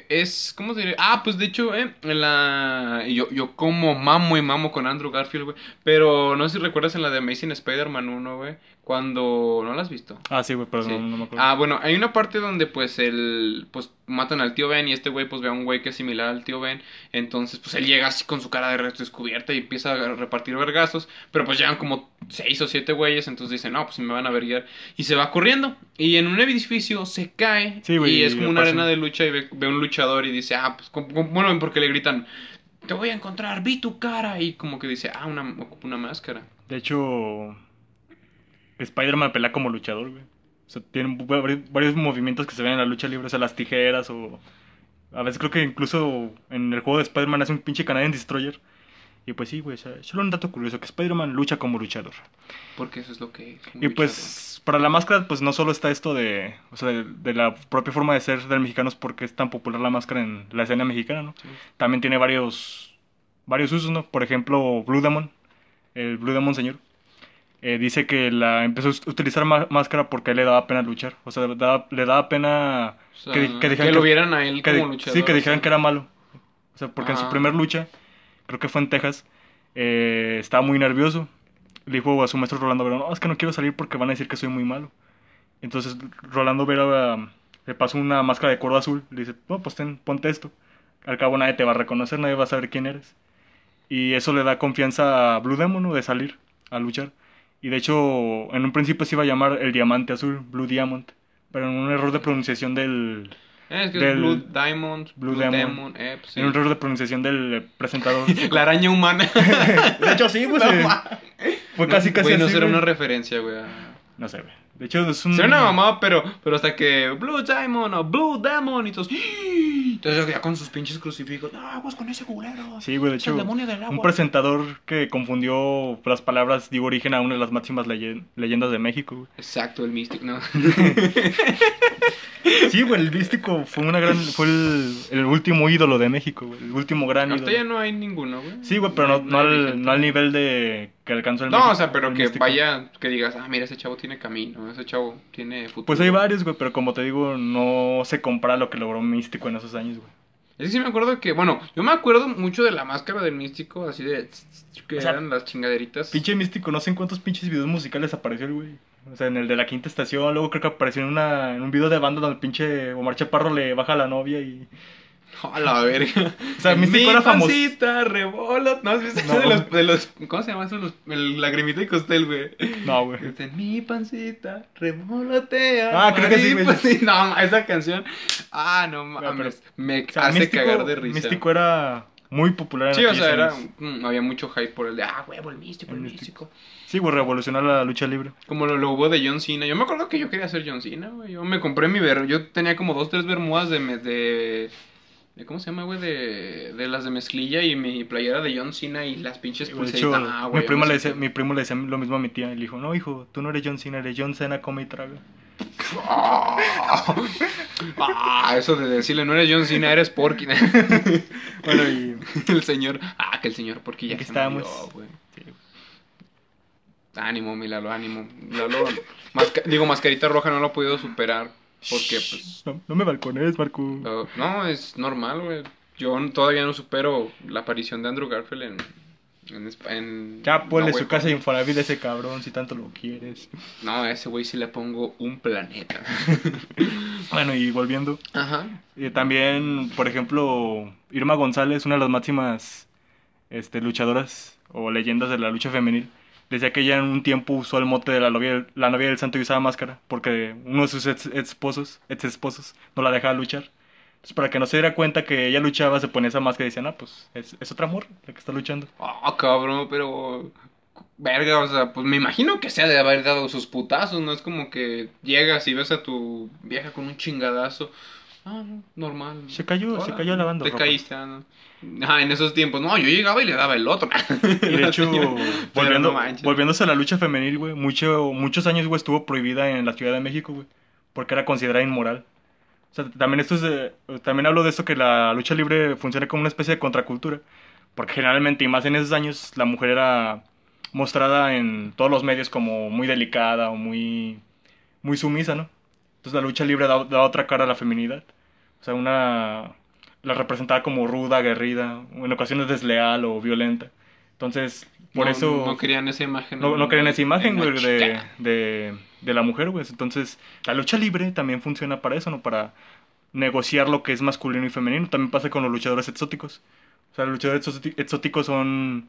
es, ¿cómo se diría? Ah, pues de hecho, eh, en la, yo, yo como mamo y mamo con Andrew Garfield, güey, pero no sé si recuerdas en la de Amazing Spider-Man 1, güey, cuando, ¿no la has visto? Ah, sí, güey, pero Sí. no, no me acuerdo. Ah, bueno, hay una parte donde pues el pues matan al tío Ben y este güey pues ve a un güey que es similar al tío Ben, entonces pues él llega así con su cara de resto descubierta y empieza a repartir vergazos, pero pues llegan como seis o siete güeyes, entonces dice, "No, pues me van a verguiar" y se va corriendo y en un edificio se cae Sí, güey, y es como una arena de lucha y ve, ve un luchador y dice, "Ah, pues como- como- bueno, porque le gritan te voy a encontrar, vi tu cara y como que dice, ah, una, ocupa una máscara. De hecho, Spider-Man pelea como luchador, güey. O sea, tiene vari- varios movimientos que se ven en la lucha libre, o sea, las tijeras o A veces creo que incluso en el juego de Spider-Man hace un pinche Canadian Destroyer. Y pues sí, güey, o sea, solo un dato curioso, que Spider-Man lucha como luchador. Porque eso es lo que es. Y pues para la máscara, pues no solo está esto de, o sea, de, de la propia forma de ser del mexicano, es porque es tan popular la máscara en la escena mexicana, ¿no? Sí. También tiene varios, varios usos, ¿no? Por ejemplo, Blue Demon, el Blue Demon señor, eh, dice que la empezó a utilizar máscara porque a él le daba pena luchar. O sea, daba- le daba pena O sea, que, que, dijeran lo vieran a él que como luchador. Sí, que dijeran así. que era malo. O sea, porque en su primer lucha, creo que fue en Texas, eh, estaba muy nervioso. Le dijo a su maestro Rolando Vera, no, es que no quiero salir porque van a decir que soy muy malo. Entonces Rolando Vera um, le pasó una máscara de cuero azul. Le dice, no, pues ten, ponte esto. Al cabo nadie te va a reconocer, nadie va a saber quién eres. Y eso le da confianza a Blue Demon, ¿no? De salir a luchar. Y de hecho, en un principio se iba a llamar el diamante azul, Blue Diamond. Pero en un error de pronunciación del, es que del- es Blue Diamond, Blue Blue, Demon. Demon, eh, pues sí. en un error de pronunciación del presentador. (laughs) La araña humana. (laughs) de hecho, sí, pues. No, eh, fue casi, casi Güey, no así, será güey. una referencia, güey. a- No sé, güey. De hecho, es un. Será una mamada, pero, pero hasta que Blue Diamond o Blue Demon y todos. Entonces ya con sus pinches crucifijos. No, aguas con ese culero. Sí, güey, de hecho, un presentador que confundió las palabras dio origen a una de las máximas leye- leyendas de México, güey. Exacto, el místico, ¿no? (laughs) Sí, güey, el místico fue una gran, fue el, el último ídolo de México, güey, el último gran ya ídolo. no hay ninguno, güey. Sí, güey, pero no, al, no al nivel de que alcanzó el No, México, o sea, pero que místico. vaya, que digas, ah, mira, ese chavo tiene camino, ese chavo tiene futuro. Pues hay varios, güey, pero como te digo, no se compara lo que logró Místico en esos años, güey. Es que sí me acuerdo que, bueno, yo me acuerdo mucho de la máscara del místico, así de que O sea, eran las chingaderitas. Pinche Místico, no sé en cuántos pinches videos musicales apareció el güey. O sea, en el de la quinta estación, luego creo que apareció en, una, en un video de banda donde el pinche Omar Chaparro le baja a la novia y... (laughs) A la verga. O sea, Místico Mi era famoso. pancita rebola. ¿No visto No. (laughs) de los, de los. ¿Cómo se llama eso? Los, el lagrimita y costel, güey. No, güey. Este, mi pancita, remolatea. Ah, creo que sí, güey. mariposa". No, esa canción. Ah, no mames. Me O sea, hace Místico, cagar de risa. Místico era muy popular en Sí, o sea, era, mm, había mucho hype por el de, ah, huevo, el místico, el, El místico. místico. Sí, güey, revolucionar la lucha libre. Como lo, lo hubo de John Cena. Yo me acuerdo que yo quería ser John Cena, güey. Yo me compré mi ver... Yo tenía como dos, tres bermudas de... de... ¿Cómo se llama, güey? De, de las de mezclilla y mi playera de John Cena y las pinches pulseritas. Ah, güey, mi, primo le decía, mi primo le decía lo mismo a mi tía. Y le dijo, no, hijo, tú no eres John Cena, eres John Cena, come y traga. (laughs) Ah, eso de decirle, no eres John Cena, eres Porky. (laughs) Bueno, y... (laughs) el señor... Ah, que el señor Porky ya Aquí se estábamos. murió, güey. sí, güey. Ánimo, mi Lalo, ánimo. Lalo, masca- digo, Mascarita Roja no lo ha podido superar. Porque, pues... No, no me balcones, Marco. No, no, es normal, güey. Yo todavía no supero la aparición de Andrew Garfield en. en, Ya ponle no, su casa de Infonavit a ese cabrón si tanto lo quieres. No, a ese güey sí le pongo un planeta. (laughs) Bueno, y volviendo. Ajá. eh, también, por ejemplo, Irma González, una de las máximas este, luchadoras o leyendas de la lucha femenil, decía que ella en un tiempo usó el mote de la novia, del santo y usaba máscara, porque uno de sus ex, esposos, ex esposos, no la dejaba luchar. Entonces, para que no se diera cuenta que ella luchaba, se ponía esa máscara y decían, ah, pues es, es otra amor la que está luchando. Ah, cabrón, pero. Verga, o sea, pues me imagino que se ha de haber dado sus putazos, ¿no? Es como que llegas y ves a tu vieja con un chingadazo. Ah, no, normal. Se cayó, se cayó lavando Te ropa. caíste, ah, ¿no? Ah, en esos tiempos. No, yo llegaba y le daba el otro. (laughs) Y de hecho, (laughs) volviendo, no volviéndose a la lucha femenil, güey, mucho, muchos años, güey, estuvo prohibida en la Ciudad de México, güey, porque era considerada inmoral. O sea, también esto es de- también hablo de esto que la lucha libre funciona como una especie de contracultura, porque generalmente, y más en esos años, la mujer era mostrada en todos los medios como muy delicada o muy, muy sumisa, ¿no? Entonces la lucha libre da, da otra cara a la feminidad. O sea, una la representaba como ruda, aguerrida, en ocasiones desleal o violenta. Entonces, por No, eso No querían esa imagen. no, no creen esa imagen, güey, de, de, de la mujer, güey. Entonces, la lucha libre también funciona para eso, ¿no? Para negociar lo que es masculino y femenino. También pasa con los luchadores exóticos. O sea, los luchadores exóti- exóticos son,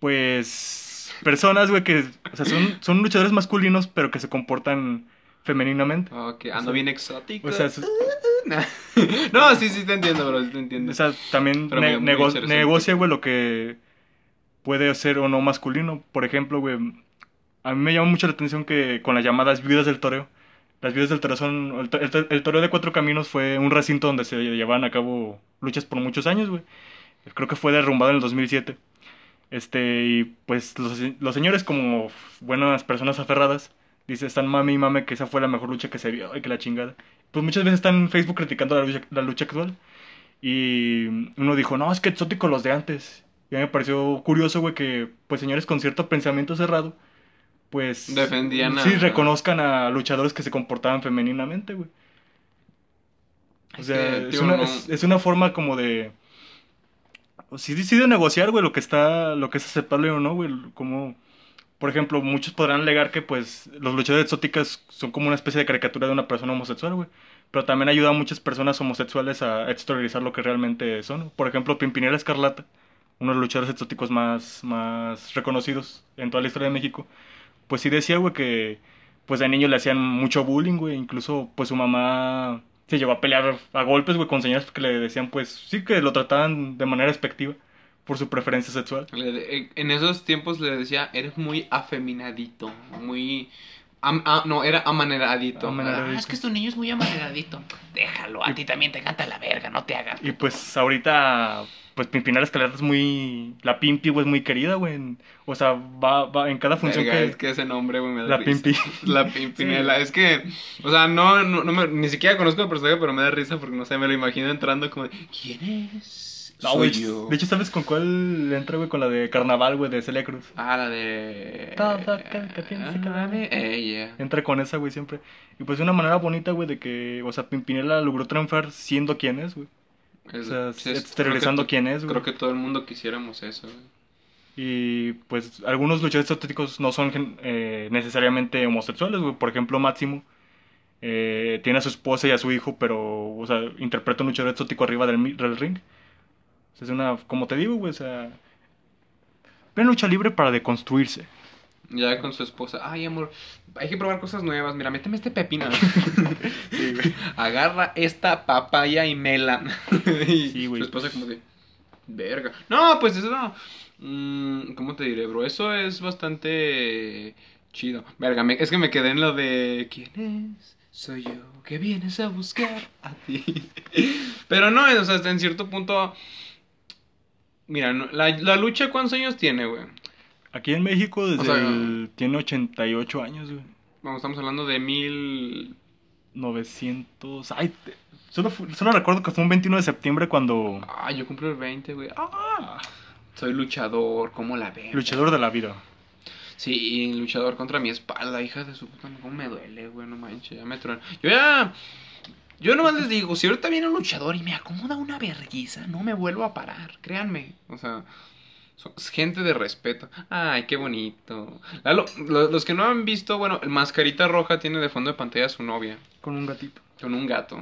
pues, personas, güey, que, o sea, son, son luchadores masculinos, pero que se comportan femeninamente. Ok, O ando sea, bien exótico. O sea, es- (laughs) (laughs) no, sí, sí te entiendo, bro, sí te entiendo. o sea, también ne- muy- nego- negocia, güey, lo que puede ser o no masculino. Por ejemplo, güey, a mí me llama mucho la atención que con las llamadas viudas del toreo, Las vidas del toro son... El, to- el to- el toreo de cuatro caminos fue un recinto donde se llevaban a cabo luchas por muchos años, güey. Creo que fue derrumbado en el 2007. Este, y pues los, los señores como buenas personas aferradas, dice, están mame y mame que esa fue la mejor lucha que se vio y que la chingada. Pues muchas veces están en Facebook criticando la lucha, la lucha actual. Y uno dijo, no, es que exótico los de antes. Y a mí me pareció curioso, güey, que pues señores con cierto pensamiento cerrado, pues... Defendían a- Sí, reconozcan a luchadores que se comportaban femeninamente, güey. O sea, es, una, no- es, es una forma como de... Sí, sí de negociar, güey, lo que está, lo que es aceptable o no, güey, como... Por ejemplo, muchos podrán alegar que, pues, los luchadores exóticos son como una especie de caricatura de una persona homosexual, güey. Pero también ayuda a muchas personas homosexuales a exteriorizar lo que realmente son. Por ejemplo, Pimpinela Escarlata, uno de los luchadores exóticos más, más reconocidos en toda la historia de México, pues sí decía, güey, que pues de niño le hacían mucho bullying, güey. Incluso, pues su mamá se llevó a pelear a golpes, güey, con señoras que le decían, pues sí, que lo trataban de manera despectiva por su preferencia sexual. En esos tiempos le decía, eres muy afeminadito, muy... am- ah, no, era amaneradito. Amaneradito. Ah, es que tu niño es muy amaneradito. Déjalo, a ti también te encanta la verga, no te hagas. Y pues ahorita, pues Pimpinela Escarlata es muy... La Pimpi, güey, es muy querida, güey. O sea, va, va en cada función Verga, que... es que ese nombre, güey, me da La risa. Pimpi. (laughs) La Pimpinela. Es que, o sea, no, no, no me- ni siquiera conozco al personaje, pero me da risa porque, no sé, me lo imagino entrando como, de, ¿quién es? No, güey. De hecho, ¿sabes con cuál le entra, güey? Con la de Carnaval, güey, de Celia Cruz. Ah, la de... Entra con esa, güey, siempre. Y pues de una manera bonita, güey, de que, o sea, Pimpinela logró triunfar siendo quien es, güey. O sea, sí, exteriorizando quién es, güey. Creo que todo el mundo quisiéramos eso, güey. Y pues algunos luchadores exóticos no son eh, necesariamente homosexuales, güey. Por ejemplo, Máximo eh, tiene a su esposa y a su hijo, pero, o sea, interpreta un luchador exótico arriba del ring. O sea, es una, como te digo, güey, o sea... Ven lucha libre para deconstruirse. Ya con su esposa. Ay, amor, hay que probar cosas nuevas. Mira, méteme este pepino. (laughs) Sí, güey. Agarra esta papaya y mela. (laughs) y Sí, güey. Su esposa como de... Verga. No, pues eso no. Mm, ¿Cómo te diré, bro? Eso es bastante chido. Verga, me- es que me quedé en lo de... ¿Quién es? Soy yo que vienes a buscar a ti. (laughs) Pero no, o sea, hasta en cierto punto... Mira, no- la, la lucha, ¿cuántos años tiene, güey? Aquí en México desde O sea, el- tiene 88 años, güey. Vamos, estamos hablando de mil... 900... Ay, te- solo, solo recuerdo que fue un 21 de septiembre cuando... Ah, yo cumplo el 20, güey. Ah, soy luchador, ¿cómo la veo? Luchador de la vida. Sí, luchador contra mi espalda, hija de su puta, cómo me duele, güey, no manches, ya me truena. Yo ya... Yo nomás les digo, si ahorita viene un luchador y me acomoda una verguiza, no me vuelvo a parar, créanme. O sea, son es gente de respeto. Ay, qué bonito. Lalo, los que no han visto, bueno, el mascarita roja tiene de fondo de pantalla a su novia, Con un gatito. con un gato.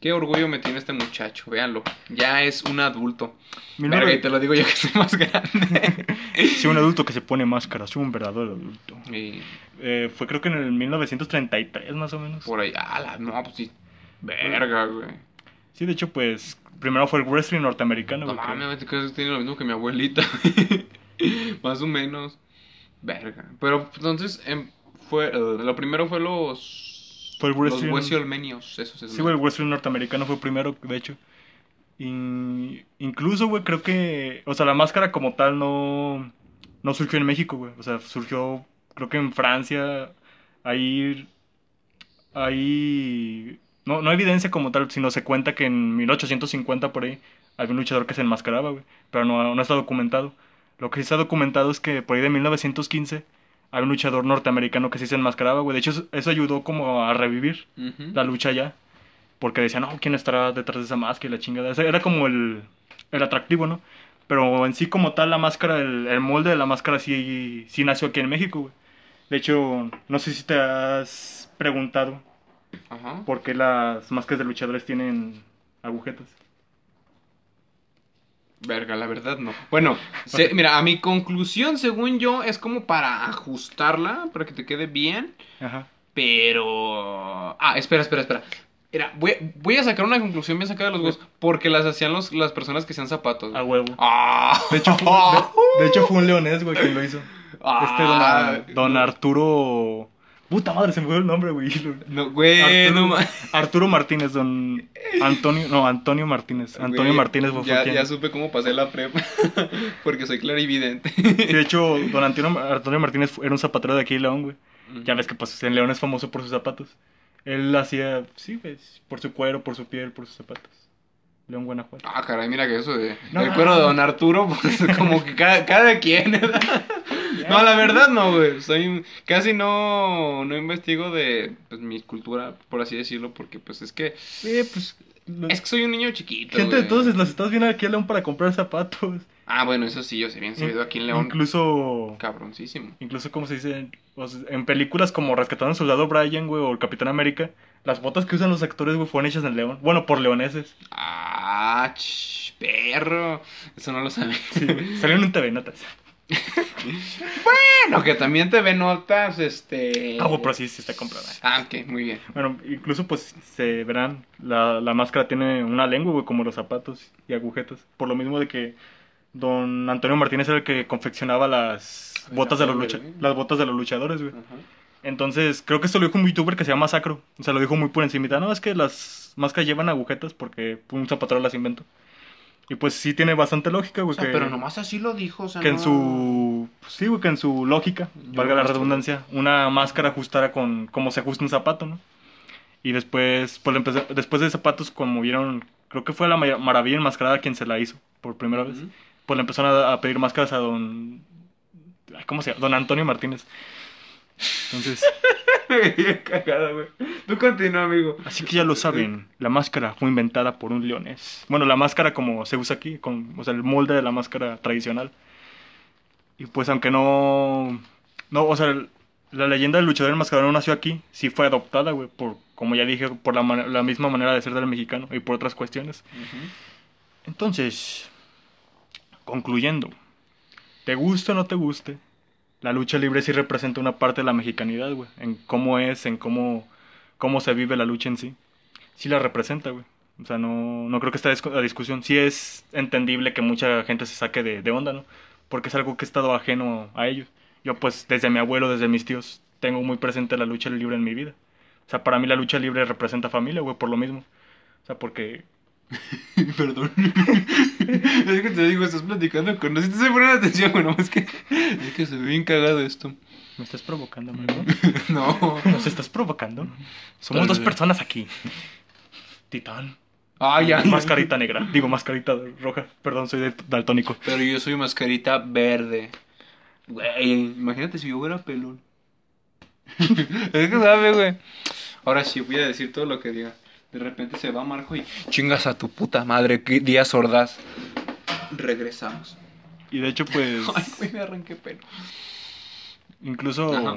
Qué orgullo me tiene este muchacho, véanlo. Ya es un adulto. Verga, y te lo digo yo que (laughs) soy más grande. Sí, un adulto que se pone máscara, sí, un verdadero adulto. y Eh, fue creo que en el 1933 más o menos. por ahí, ah, la, no, pues sí. Verga, güey. Sí, de hecho, pues primero fue el wrestling norteamericano. No mames, que tiene lo mismo que mi abuelita. (laughs) Más o menos. Verga. Pero entonces, em, fue, eh, lo primero fue los... Fue el Los wrestling- Wesiolmenios, esos es Sí, güey, el wrestling norteamericano fue primero, de hecho. In- incluso, güey, creo que... O sea, la máscara como tal no... No surgió en México, güey. O sea, surgió, creo que en Francia. Ahí... Ahí... No, no hay evidencia como tal, sino se cuenta que en 1850 por ahí había un luchador que se enmascaraba, güey. Pero no, no está documentado. Lo que sí está documentado es que por ahí de 1915 había un luchador norteamericano que sí se enmascaraba, güey. De hecho, eso, ayudó como a revivir Ujú. la lucha ya. Porque decían, no, ¿quién estará detrás de esa máscara y la chingada? Era como el, el atractivo, ¿no? Pero en sí como tal la máscara, el, el molde de la máscara sí, sí nació aquí en México, güey. De hecho, no sé si te has preguntado Ajá. por qué las máscaras de luchadores tienen agujetas. Verga, la verdad no. Bueno, se- mira, a mi conclusión, según yo, es como para ajustarla, para que te quede bien. Ajá. Pero... Ah, espera, espera, espera. Mira, voy, voy a sacar una conclusión bien sacada de los huevos. Porque las hacían los, las personas que hacían zapatos. A huevo. Ah. De hecho, fue, de, de hecho fue un leonés, güey, quien lo hizo. Este don, Ah, don. Arturo Puta madre, se me fue el nombre, güey. No, güey, Arturo, no Arturo Martínez, don (laughs) Antonio, no, Antonio Martínez. Antonio Güey, Martínez fue ya, quien- ya supe cómo pasé la prepa. (laughs) Porque soy clarividente. Sí, de hecho, don Antonio, Antonio Martínez era un zapatero de aquí en León, güey. Ya ves que pues en León es famoso por sus zapatos. Él hacía, sí, pues, por su cuero, por su piel, por sus zapatos. León Guanajuato. Ah, caray, mira que eso de No, el no, cuero de. Don Arturo, pues como que cada, cada quien. ¿verdad? No, la verdad no, güey. Soy casi no no investigo de pues, mi cultura, por así decirlo, porque pues es que Eh, pues, es que soy un niño chiquito. gente güey. todos los estás viendo aquí a León para comprar zapatos. Ah, bueno, eso sí, yo sé bien sabido aquí en León. Incluso, Cabroncísimo. incluso, como se dice? O sea, en películas como Rescatando al Soldado Brian, güey, o el Capitán América, las botas que usan los actores, güey, fueron hechas en León. Bueno, por leoneses. Ah, ch, perro. Eso no lo sabía. Sí. Salieron en TV Notas. (laughs) Bueno, que también te ve notas, este. Ah, bueno, pero sí, sí está comprada. Ah, ok, muy bien. Bueno, incluso pues se verán, la, la máscara tiene una lengua, güey, como los zapatos y agujetas. Por lo mismo de que don Antonio Martínez era el que confeccionaba las botas de los lucha- las botas de los luchadores, güey. Ajá. Entonces, creo que esto lo dijo un youtuber que se llama Sacro. O sea, lo dijo muy por encimita. No, es que las máscaras llevan agujetas porque un zapatero las inventó. Y pues sí tiene bastante lógica, güey. O sea, que, pero nomás así lo dijo, o sea, que en no- su... Sí, güey, que en su lógica, Yo valga la redundancia, una máscara ajustara con cómo se ajusta un zapato, ¿no? Y después, pues, le empezó- después de zapatos, como vieron, creo que fue la ma- maravilla enmascarada quien se la hizo por primera vez. Ujú. Pues le empezaron a, a pedir máscaras a don... ¿Cómo se llama? Don Antonio Martínez. Entonces... (laughs) (laughs) Bien cagada, güey. Tú continúa, amigo. Así que ya lo saben, la máscara fue inventada por un leonés. Bueno, la máscara como se usa aquí, con, o sea, el molde de la máscara tradicional. Y pues aunque no... No, o sea, la leyenda del luchador enmascarado no nació aquí, sí fue adoptada, güey, por, como ya dije, por la, la misma manera de ser del mexicano y por otras cuestiones. Entonces, concluyendo, te guste o no te guste, la lucha libre sí representa una parte de la mexicanidad, güey, en cómo es, en cómo, cómo se vive la lucha en sí. Sí la representa, güey. O sea, no, no creo que esté a discu- a discusión. Sí es entendible que mucha gente se saque de, de onda, ¿no? Porque es algo que he estado ajeno a ellos. Yo, pues, desde mi abuelo, desde mis tíos, tengo muy presente la lucha libre en mi vida. O sea, para mí la lucha libre representa familia, güey, por lo mismo. O sea, porque (laughs) Perdón. (laughs) es que te digo, estás platicando con... No sé si te estoy poniendo atención, güey, nomás que... (laughs) Es que se ve bien cagado esto. me estás provocando, ¿verdad? no. ¿Nos estás provocando? Somos Tal dos vez. personas aquí. Titán. Ah, ya. Mascarita negra. Digo, mascarita roja. Perdón, soy daltónico. Pero yo soy mascarita verde. Güey, imagínate si yo fuera pelón. es que sabe, güey. Ahora sí, voy a decir todo lo que diga. De repente se va Marco y chingas a tu puta madre, qué día sordas. Regresamos. Y de hecho, pues, (laughs) Ay, güey, me arranqué pelo. incluso... Ajá.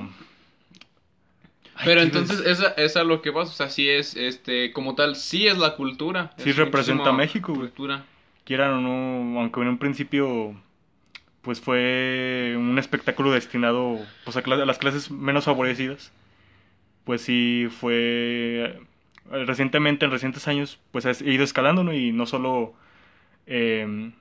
Pero ¿qué entonces esa es a lo que vas, o sea, sí es, este, como tal, sí es la cultura. Sí es representa muchísima México, güey. Cultura. quieran o no, aunque en un principio pues fue un espectáculo destinado pues a, cla- a las clases menos favorecidas, pues sí fue eh, recientemente, en recientes años, pues ha ido escalando, ¿no? Y no solo eh,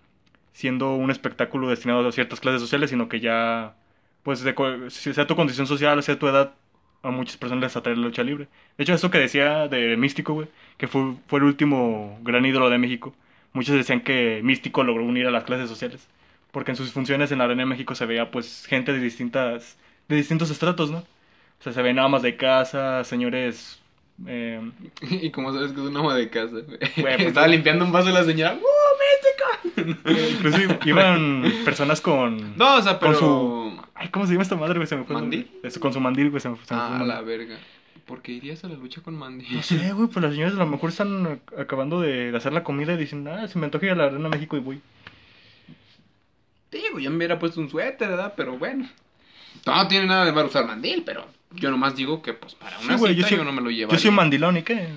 siendo un espectáculo destinado a ciertas clases sociales, sino que ya, pues, sea tu condición social, sea tu edad, a muchas personas les atrae la lucha libre. De hecho, eso que decía de Místico, güey, que fue, fue el último gran ídolo de México, muchos decían que Místico logró unir a las clases sociales, porque en sus funciones en la Arena de México se veía, pues, gente de distintas, de distintos estratos, ¿no? O sea, se ven amas de casa, señores... eh, (laughs) Y como sabes que es un ama de casa. Güey, pues, (laughs) Estaba limpiando un vaso la señora. ¡Uh, México! (laughs) incluso iban personas con... No, o sea, pero. Con su- Ay, ¿cómo se llama esta madre, güey? Se me fue. ¿Mandil? Eso, con su mandil, güey, se me, se me fue. Ah, el la verga. ¿Por qué irías a la lucha con Mandy? No sé, güey, pues las señoras a lo mejor están ac- acabando de, de hacer la comida y dicen, ah, se me antoja ir a la Arena México y voy. Digo, yo me hubiera puesto un suéter, ¿verdad? Pero bueno. No tiene nada de malo usar mandil, pero yo nomás digo que, pues, para una Sí, güey, cita yo no me lo llevo. Yo soy un mandilón, ¿y qué?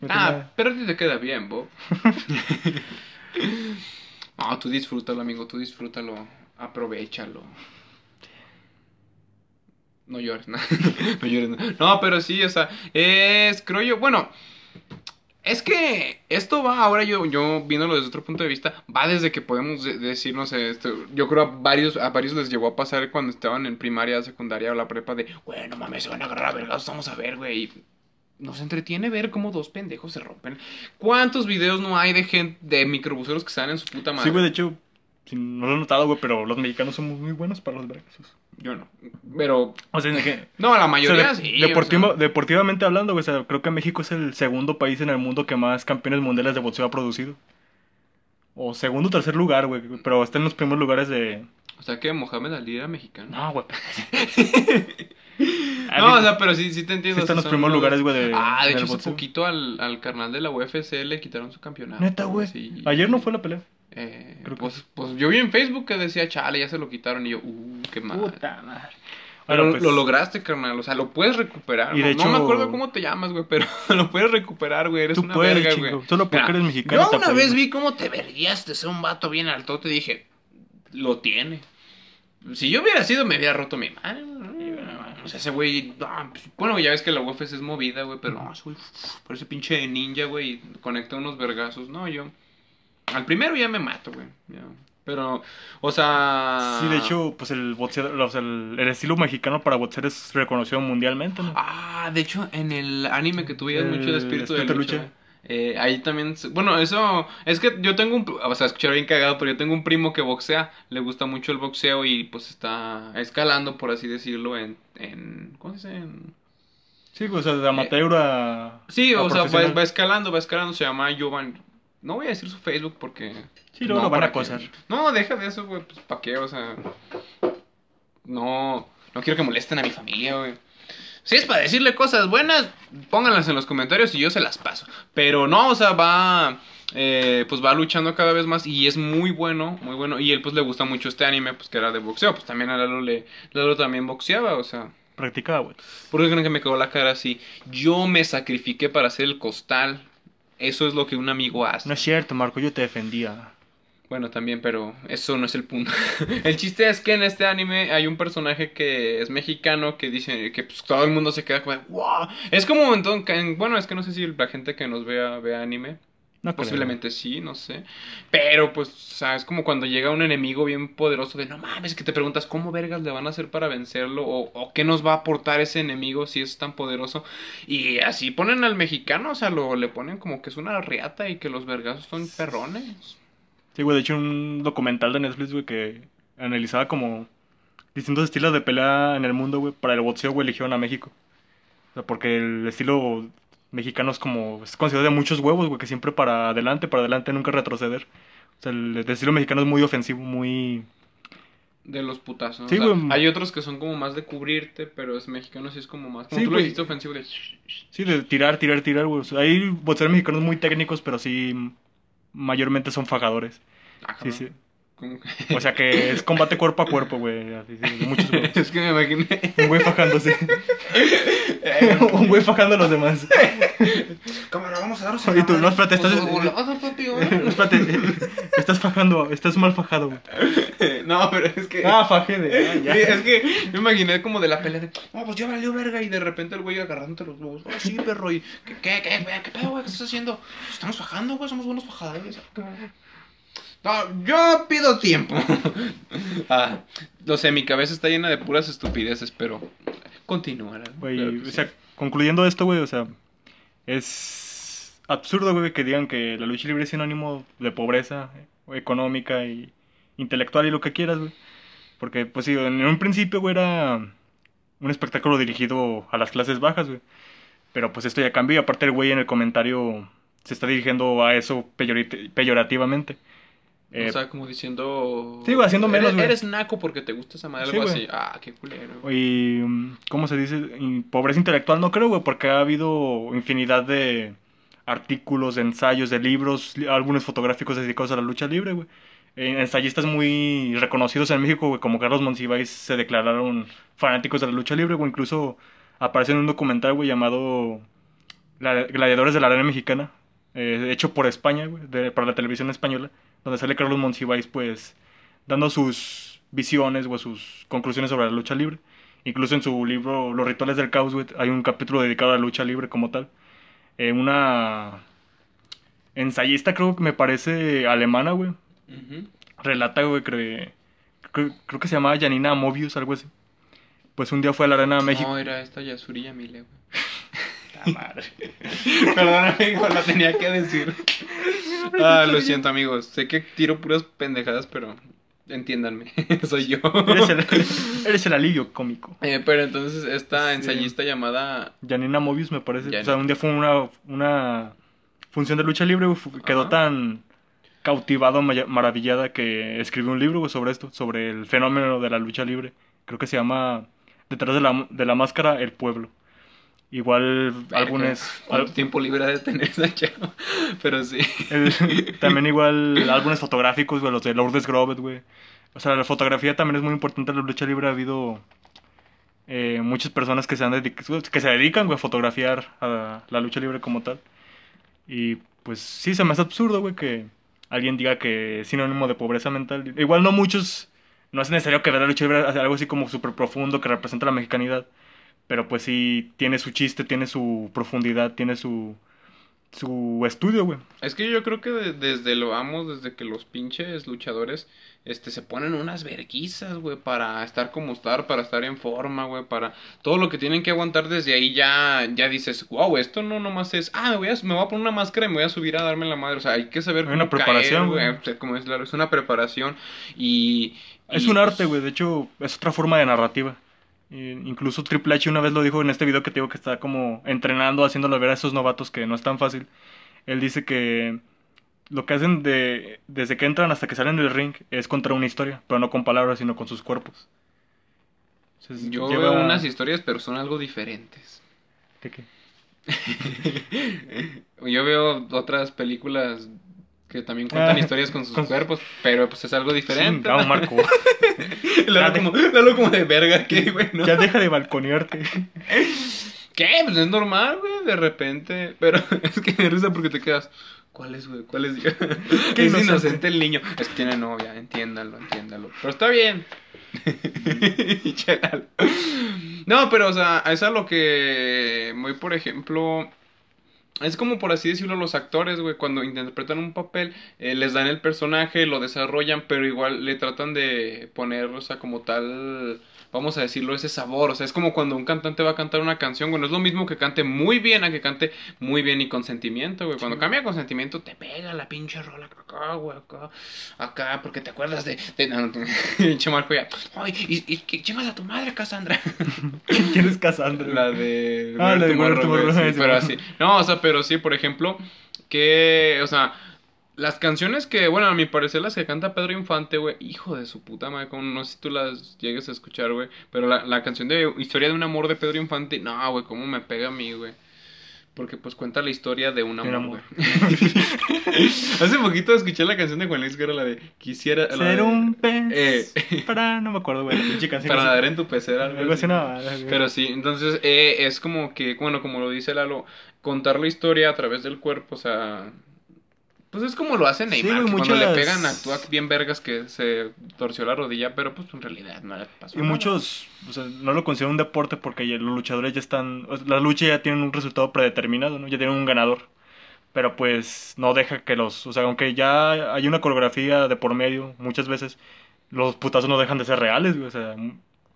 No Ah, pero a ti te queda bien, Bob. (laughs) No, tú disfrútalo, amigo, tú disfrútalo. Aprovechalo. No llores, (laughs) no, no llores. No. No, pero sí, o sea, es, creo yo, bueno, Es que esto va, ahora yo, yo viéndolo desde otro punto de vista, va desde que podemos de- esto, yo creo a varios, a varios les llegó a pasar cuando estaban en primaria, secundaria o la prepa de, güey, no mames, se van a agarrar a vergas, vamos a ver, güey. Nos entretiene ver cómo dos pendejos se rompen. ¿Cuántos videos no hay de gente, de microbuseros que están en su puta madre? Sí, güey, de hecho, si no lo he notado, güey, pero los mexicanos somos muy buenos para los vergazos. Yo no. Pero, O sea, que... no, la o mayoría sea, de- sí. deportivo- o sea. deportivamente hablando, güey, o sea, creo que México es el segundo país en el mundo que más campeones mundiales de boxeo ha producido. O segundo o tercer lugar, güey, pero está en los primeros lugares de... O sea que Mohamed Ali era mexicano. No, güey. (laughs) No, o sea, pero sí, sí te entiendo. Sí o sea, los primeros lugares, güey, de- Ah, de hecho, hace poquito al, al carnal de la UFC le quitaron su campeonato. Neta, güey. Sí. Ayer no fue la pelea. Eh, Creo que pues, pues yo vi en Facebook que decía, chale, ya se lo quitaron. Y yo, uh, qué mal. Puta madre. Pero Bueno, pues, lo lograste, carnal. O sea, lo puedes recuperar. Y de no, no me acuerdo cómo te llamas, güey, pero (laughs) lo puedes recuperar, güey. Eres Tú una puedes, verga, güey. Solo porque Mira, eres mexicano Yo una vez vi cómo te de ser un vato bien alto. Te dije, lo tiene. Si yo hubiera sido, me hubiera roto mi madre. O sea, ese güey, pues, bueno, ya ves que la UFC es movida, güey, pero no, ese güey, parece pinche ninja, güey, conecta unos vergazos. No, yo, al primero ya me mato, güey. ya. Pero, o sea... Sí, de hecho, pues el boxeo, o sea, el, el estilo mexicano para boxear es reconocido mundialmente, ¿no? Ah, de hecho, en el anime que El mucho de espíritu, de Espíritu de lucha. Lucha. eh, ahí también, bueno, eso, es que yo tengo un, o sea, escuchar bien cagado, pero yo tengo un primo que boxea, le gusta mucho el boxeo y pues está escalando, por así decirlo, en, en ¿cómo se dice? En- Sí, pues, o sea, de amateur a. Sí, a o sea, va, va escalando, va escalando, se llama Jovan, no voy a decir su Facebook porque... Sí, luego lo van a acosar. que- No, deja de eso, güey, pues, ¿para qué? O sea, no, no quiero que molesten a mi familia, güey. Si es para decirle cosas buenas, pónganlas en los comentarios y yo se las paso. Pero no, o sea, va, eh, pues va luchando cada vez más y es muy bueno, muy bueno. Y él pues le gusta mucho este anime, pues que era de boxeo. Pues también a Lalo le, Lalo también boxeaba, o sea. Practicaba, güey. ¿Por qué creen que me quedó la cara así? Yo me sacrifiqué para hacer el costal. Eso es lo que un amigo hace. No es cierto, Marco, yo te defendía. Bueno, también, pero eso no es el punto. (laughs) el chiste es que en este anime hay un personaje que es mexicano que dice que pues, todo el mundo se queda como, wow. Es como entonces, bueno, es que no sé si la gente que nos vea vea anime. No creo. Posiblemente sí, no sé. Pero pues, o sea, es como cuando llega un enemigo bien poderoso de no mames, que te preguntas cómo vergas le van a hacer para vencerlo o, o qué nos va a aportar ese enemigo si es tan poderoso. Y así ponen al mexicano, o sea, lo le ponen como que es una riata y que los vergazos son perrones. Sí, güey, de hecho, un documental de Netflix, güey, que analizaba como distintos estilos de pelea en el mundo, güey. Para el boxeo, güey, eligieron a México. O sea, porque el estilo mexicano es como, es considerado de muchos huevos, güey, que siempre para adelante, para adelante, nunca retroceder. O sea, el, el estilo mexicano es muy ofensivo, muy... De los putazos. Sí, o sea, güey. hay otros que son como más de cubrirte, pero es mexicano sí es como más. Como Sí, tú lo dijiste ofensivo de. Sí, de tirar, tirar, tirar, güey. O sea, hay boxeadores mexicanos muy técnicos, pero sí mayormente son fajadores. Ah, Sí, sí. O sea que es combate cuerpo a cuerpo, güey. Así, sí, de muchos huevos. (laughs) es que me imaginé. Un güey fajándose. (laughs) Un güey fajando a los demás. Cámara, vamos a darnos Y tú, no, espérate, estás- estás. (laughs) Espérate, estás fajando, estás mal fajado, güey. No, pero es que. Ah, fajé de. ah, ya. Sí, es que me imaginé como de la pelea de, no, pues ya valió verga, y de repente el güey agarrándote los huevos, oh, sí, perro, y, ¿qué, qué, qué, güey? ¿Qué pedo, güey? ¿Qué estás haciendo? Estamos bajando, güey, somos buenos bajadores. No, yo pido tiempo. (laughs) ah, lo sé, mi cabeza está llena de puras estupideces, pero continúa. Güey, claro que o sí. sea, concluyendo esto, güey, o sea, es absurdo, güey, que digan que la lucha libre es sinónimo de pobreza eh, económica y intelectual y lo que quieras, güey. Porque, pues sí, en un principio, güey, era un espectáculo dirigido a las clases bajas, güey. Pero pues esto ya cambió y aparte el güey en el comentario se está dirigiendo a eso peyorati- peyorativamente. Eh, o sea, como diciendo. sí, güey, haciendo menos, Eres, güey. eres naco porque te gusta esa madre, Sí, algo güey. así. Ah, qué culero. güey. Y, mm, ¿cómo se dice? Y pobreza intelectual no creo, güey, porque ha habido infinidad de artículos, de ensayos, de libros, li- álbumes fotográficos dedicados a la lucha libre, güey. Eh, ensayistas muy reconocidos en México, güey, como Carlos Monsiváis, se declararon fanáticos de la lucha libre, güey. Incluso aparece en un documental, güey, llamado La- Gladiadores de la Arena Mexicana, eh, hecho por España, güey, de- para la televisión española, donde sale Carlos Monsiváis, pues, dando sus visiones o sus conclusiones sobre la lucha libre. Incluso en su libro Los rituales del caos, hay un capítulo dedicado a la lucha libre como tal. Eh, una ensayista, creo que me parece alemana, güey. Ujú. Relata, güey, que creo, creo que se llamaba Janina Mobius, algo así. Pues un día fue a la Arena de México. No, era esta Yasuri Yamile, güey. (laughs) La madre. (laughs) Perdón, amigo, la tenía que decir. (laughs) Ah, lo siento, amigos. Sé que tiro puras pendejadas, pero entiéndanme. (laughs) Soy yo. Eres el, eres el alivio cómico. Eh, pero entonces, esta Sí. ensayista llamada. Janina Mobius, me parece. O sea, un día fue una, una función de lucha libre, quedó Ajá. tan cautivado, maravillada, que escribió un libro sobre esto, sobre el fenómeno de la lucha libre. Creo que se llama Detrás de la, de la máscara, el pueblo. Igual algunos... ¿Cuánto tiempo libre ha de tener esa chava? (laughs) Pero sí. el- (laughs) también igual álbumes fotográficos, güey, los de Lourdes Grobet, güey. O sea, la fotografía también es muy importante en la lucha libre. Ha habido eh, muchas personas que se, han que se dedican, güey, a fotografiar a la lucha libre como tal. Y pues sí, se me hace absurdo, güey, que alguien diga que es sinónimo de pobreza mental. Igual no muchos, no es necesario que vea la lucha libre algo así como súper profundo que representa la mexicanidad. Pero pues sí, tiene su chiste, tiene su profundidad, tiene su, su estudio, güey. Es que yo creo que de- desde lo vamos, desde que los pinches luchadores este se ponen unas verguizas, güey, para estar como estar, para estar en forma, güey, para todo lo que tienen que aguantar desde ahí ya ya dices, "Wow, esto no nomás es, ah, me voy a me voy a poner una máscara y me voy a subir a darme la madre." O sea, hay que saber Hay una cómo caer, preparación, güey. como es claro, es una preparación y Es un arte, güey. De hecho, es otra forma de narrativa. Eh, incluso Triple H una vez lo dijo en este video que te digo que está como entrenando, haciéndolo ver a esos novatos que no es tan fácil. Él dice que lo que hacen de, desde que entran hasta que salen del ring es contra una historia, pero no con palabras, sino con sus cuerpos. Entonces, Yo lleva- veo unas historias, pero son algo diferentes. ¿De qué? (laughs) Yo veo otras películas que también cuentan Ah, historias con sus con- cuerpos, pero pues es algo diferente. Chingado, Marco. (laughs) Lalo como, Lalo como de verga, ¿qué, güey? no? ya deja de balconearte. (laughs) ¿Qué? Pues es normal, güey, de repente. Pero (laughs) es que me risa porque te quedas. ¿Cuál es, güey? ¿Cuál es? Qué es inocente. el niño. Es que tiene novia, entiéndalo, entiéndalo. Pero está bien. No, pero, o sea, es a lo que voy, por ejemplo. Es como por así decirlo los actores, güey, cuando interpretan un papel, eh, les dan el personaje, lo desarrollan, pero igual le tratan de poner, o sea, como tal, vamos a decirlo, ese sabor, o sea, es como cuando un cantante va a cantar una canción, güey, no es lo mismo que cante muy bien a que cante muy bien y con sentimiento, güey, cuando cambia con sentimiento te pega la pinche rola acá, güey, acá, acá, porque te acuerdas de, de, no, no, pinche (laughs) Marco ya, ay, y, y, y chingas a tu madre, Cassandra. (laughs) ¿Quién es Cassandra? La de. Ah, la de pero sí. así. No, o sea, pero sí, por ejemplo, que. O sea. Las canciones que, bueno, a mi parecer las que canta Pedro Infante, güey, hijo de su puta madre, como no sé si tú las llegues a escuchar, güey, pero la, la canción de Historia de un amor de Pedro Infante, no, güey, cómo me pega a mí, güey. Porque pues cuenta la historia de un amor, amor. (laughs) Hace poquito escuché la canción de Juan Luis Guerra, la de Quisiera... la Ser de- un pez Eh. (laughs) para... No me acuerdo, güey. Para nadar en tu pecera. algo así. no. Pero sí, entonces eh, es como que, bueno, como lo dice Lalo, contar la historia a través del cuerpo, o sea, pues es como lo hace Sí, Neymar, güey, que cuando le pegan actúa bien vergas que se torció la rodilla, pero pues en realidad no le pasó Y nada. muchos o sea, no lo consideran un deporte porque ya los luchadores ya están. o sea, la lucha ya tienen un resultado predeterminado, ¿no? Ya tienen un ganador. Pero pues no deja que los. O sea, aunque ya hay una coreografía de por medio, muchas veces los putazos no dejan de ser reales, güey. O sea,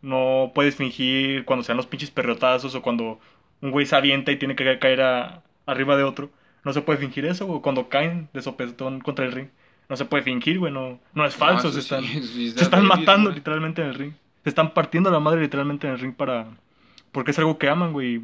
no puedes fingir cuando sean los pinches perrotazos o cuando un güey se avienta y tiene que caer a- arriba de otro. No se puede fingir eso, güey. Cuando caen de sopetón contra el ring. No se puede fingir, güey. No, no es falso. se están, sí, sí, se están está matando literalmente en el ring. Se están partiendo la madre literalmente en el ring para... Porque es algo que aman, güey.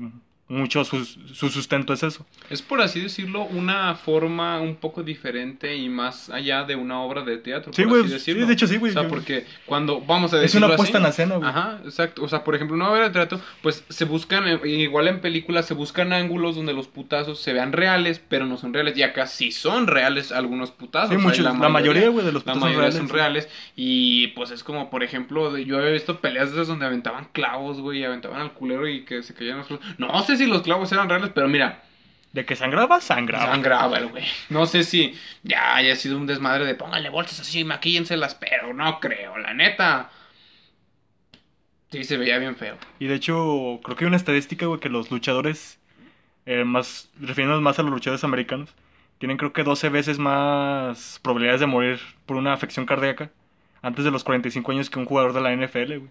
Mucho su, su sustento es eso. Es por así decirlo una forma un poco diferente y más allá de una obra de teatro. Sí, güey. Sí, de hecho sí, güey. O sea, porque cuando vamos a Es decirlo una puesta en escena, güey. Ajá, exacto. O sea, por ejemplo, una obra de teatro, pues se buscan, eh, igual en películas, se buscan ángulos donde los putazos se vean reales, pero no son reales. Y acá sí son reales algunos putazos. Sí, o sea, muchos, la, mayoría, güey, de los La putos son mayoría reales. son reales. Y pues es como, por ejemplo, yo había visto peleas de esas donde aventaban clavos, güey, y aventaban al culero y que se caían los clavos. No sé si los clavos eran reales, pero mira, De que sangraba, sangraba. sangraba el güey. No sé si ya haya sido un desmadre de pónganle bolsas así, maquíllenselas, pero no creo, la neta. Sí, se veía bien feo. Y de hecho, creo que hay una estadística, güey, que los luchadores, eh, más, refiriéndonos más a los luchadores americanos, tienen creo que 12 veces más probabilidades de morir por una afección cardíaca antes de los 45 años que un jugador de la NFL, güey.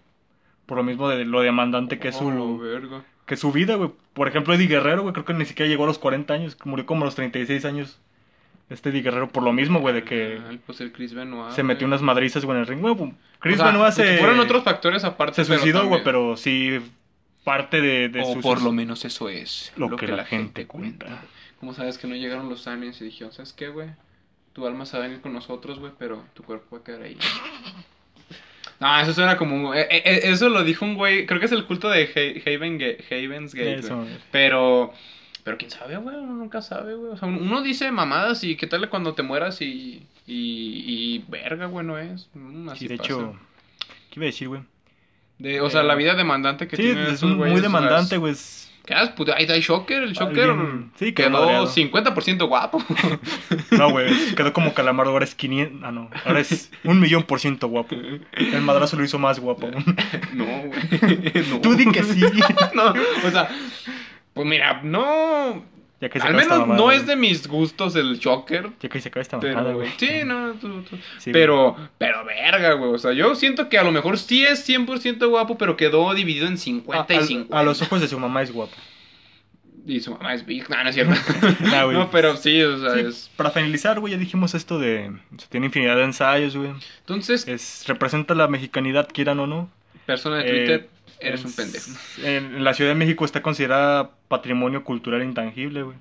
Por lo mismo de lo demandante que es su, Oh, verga. Que su vida, güey. Por ejemplo, Eddie Guerrero, güey, creo que ni siquiera llegó a los 40 años, murió como a los 36 años. Este Eddie Guerrero por lo mismo, güey, de que Ah, pues el Chris Benoit. se metió güey. unas madrizas, güey, en el ring. Güey, Chris O sea, Benoit se, Fueron otros factores aparte. se suicidó, güey, pero sí parte de, de o sus- por lo menos eso es lo que la gente cuenta. ¿Cómo sabes que no llegaron los aliens y dijeron, ¿sabes qué, güey? Tu alma se va a venir con nosotros, güey, pero tu cuerpo va a quedar ahí. No, eso suena como... eh, eh, eso lo dijo un güey, creo que es el culto de Ha- Haven Ga- Haven's Gate, Eso. Pero... Pero quién sabe, güey, uno nunca sabe, güey. O sea, uno dice mamadas y qué tal cuando te mueras y... Y, y verga, güey, no es. Mm, así Sí, de pasa. hecho, ¿qué iba a decir, güey? De, o sea, la vida demandante que Sí, tienen es un- muy demandante, güey. Ahí está el Shocker, el Shocker Alguien- sí, quedó madreado. 50% guapo. (laughs) No, güey, quedó como calamardo, ahora es 500... Ah, no, ahora es un millón por ciento guapo. El madrazo lo hizo más guapo. (laughs) no, (laughs) güey. No. Tú di que sí. No, o sea, pues mira, no... Ya que se Al menos no es de mis gustos el Shocker. Ya que se acaba esta mamada, Pero, güey. sí, no, tú- tú- Sí, pero, pero verga, güey. O sea, yo siento que a lo mejor sí es 100% guapo, pero quedó dividido en 50 A, y a- 50. a los ojos de su mamá es guapo. Y su mamá es big. No, no es cierto. (laughs) Nah, no, pero sí, o sea, Sí, es... Para finalizar, güey, ya dijimos esto de... o sea, tiene infinidad de ensayos, güey. Entonces, Es, representa la mexicanidad, quieran o no. Persona de Eh, Twitter, eres un pendejo. En, la Ciudad de México está considerada patrimonio cultural intangible, güey.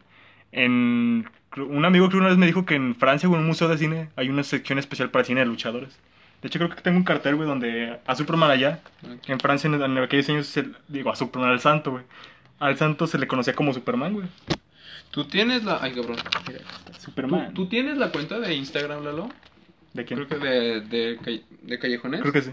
En, un amigo que una vez me dijo que en Francia, en un museo de cine, hay una sección especial para cine de luchadores. De hecho, creo que tengo un cartel, güey, donde a Superman allá, en Francia, en, en aquellos años, se- digo, a Superman, al santo, güey. Al santo se le conocía como Superman, güey. Tú tienes la... Ay, cabrón. Mira, ¿Tú, Superman. tú tienes la cuenta de Instagram, Lalo? ¿De quién? Creo que de, de Callejones. Creo que sí.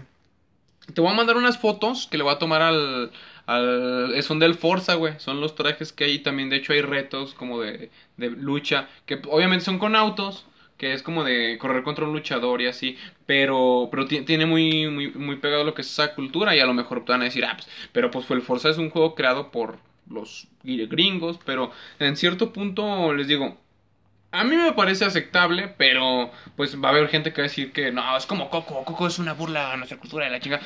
Te voy a mandar unas fotos que le voy a tomar al... al eh, son del Forza, güey. Son los trajes que hay. También, de hecho, hay retos como de, de lucha. Que obviamente son con autos. Que es como de correr contra un luchador y así. Pero, pero ti- tiene muy, muy, muy pegado lo que es esa cultura. Y a lo mejor te van a decir, ah, pues, pero pues el Forza es un juego creado por los gringos. Pero en cierto punto les digo, a mí me parece aceptable, pero pues va a haber gente que va a decir que no, es como Coco, Coco es una burla a nuestra cultura de la chinga.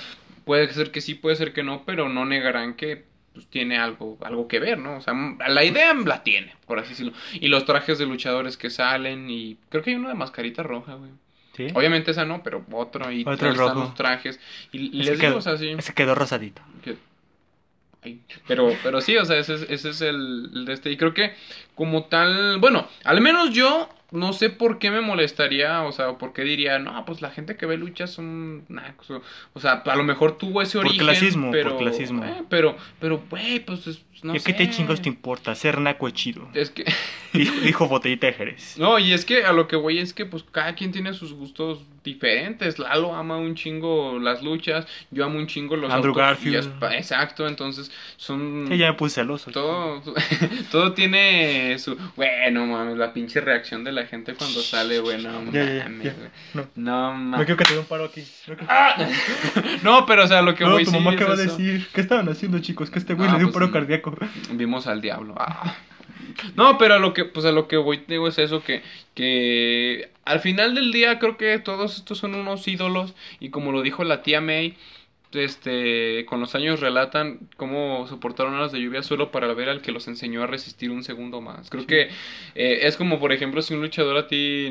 Puede ser que sí, puede ser que no, pero no negarán que pues, tiene algo, algo que ver, ¿no? O sea, la idea la tiene, por así decirlo. Y los trajes de luchadores que salen, y creo que hay uno de mascarita roja, güey. ¿Sí? Obviamente esa no, pero otro, y Otro rojo. los trajes. Y, les quedó- digo, o sea, sí. Ese quedó rosadito. que- Pero, pero sí, o sea, ese es, ese es el, el de este. Y creo que como tal, bueno, al menos yo no sé por qué me molestaría, o sea, por qué diría, no, pues la gente que ve luchas son nacos. O, o sea, a lo mejor tuvo ese Por origen. clasismo, por pero, clasismo. eh, pero, pero, güey, pues es- no ¿Y sé. qué te chingos te importa? Ser naco es chido. Es que, (laughs) Dijo, dijo Botellita de Jerez. no, y es que a lo que voy es que pues cada quien tiene sus gustos diferentes. Lalo ama un chingo las luchas, yo amo un chingo los Andrew autos, Garfield. es exacto, entonces son... Sí, ya me puse celoso. Todo, (laughs) todo tiene su... Bueno, mames, la pinche reacción de la gente cuando sale, güey, no Ya, ya, ya, mames. No. No No mames. quiero que te dé un paro aquí. No, quiero- ¡Ah! (laughs) No, pero o sea, lo que No, voy tu sí mamá es qué va a decir. ¿Qué estaban haciendo, chicos? Que este güey Ah, le dio un pues, paro mm. cardíaco. Vimos al diablo. Ah. No, pero a lo que, pues a lo que voy, digo, es eso que, que al final del día creo que todos estos son unos ídolos y como lo dijo la tía May, este, con los años relatan cómo soportaron horas de lluvia solo para ver al que los enseñó a resistir un segundo más. Creo que eh, es como, por ejemplo, si un luchador a ti,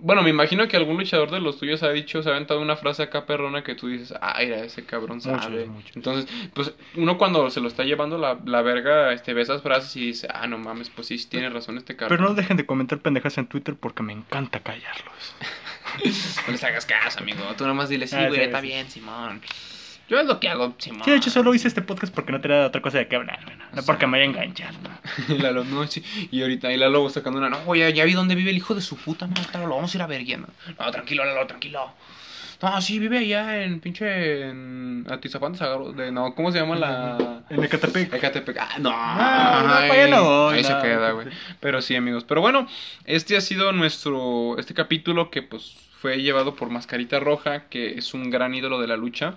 bueno, me imagino que algún luchador de los tuyos ha dicho, se ha aventado una frase acá perrona que tú dices, ah, mira, ese cabrón sabe. Muchos, muchos. Entonces, pues uno cuando se lo está llevando la, la verga, este, ve esas frases y dice, ah, no mames, pues sí, tiene razón este cabrón. Pero no dejen de comentar pendejas en Twitter porque me encanta callarlos. (laughs) No les hagas caso, amigo. Tú nomás dile, sí, Ah, güey, está bien, Simón. Yo es lo que hago, Simón. Sí, de hecho solo hice este podcast porque no tenía otra cosa de qué hablar, güey, ¿no? No porque me haya enganchado. Y (laughs) Lalo, no, sí. Y ahorita, y Lalo sacando una, no, ya, ya vi dónde vive el hijo de su puta madre, claro, lo vamos a ir a ver, ya, no. No, tranquilo, Lalo, tranquilo. No, sí, vive allá en pinche, en Atizapán de Sagaro, de, no, ¿cómo se llama la...? En Ecatepec. Ecatepec. Ah, no, voy, Ahí se queda, güey. Pero sí, amigos. Pero bueno, este ha sido nuestro. Este capítulo que, pues, fue llevado por Mascarita Roja, que es un gran ídolo de la lucha.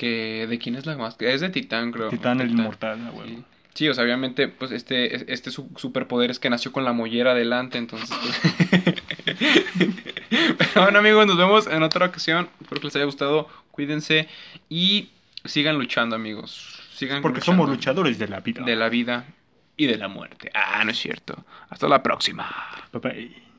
Que, ¿de quién es la máscara? Es de Titán, creo. Titán el inmortal, ah, güey. Sí. Sí, o sea, obviamente, pues este, este su- superpoder es que nació con la mollera adelante, entonces. pues- (laughs) Pero bueno, amigos, nos vemos en otra ocasión. Espero que les haya gustado. Cuídense y sigan luchando, amigos. Sigan Porque luchando somos luchadores de la vida. de la vida y de la muerte. Ah, no es cierto. Hasta la próxima. Bye bye.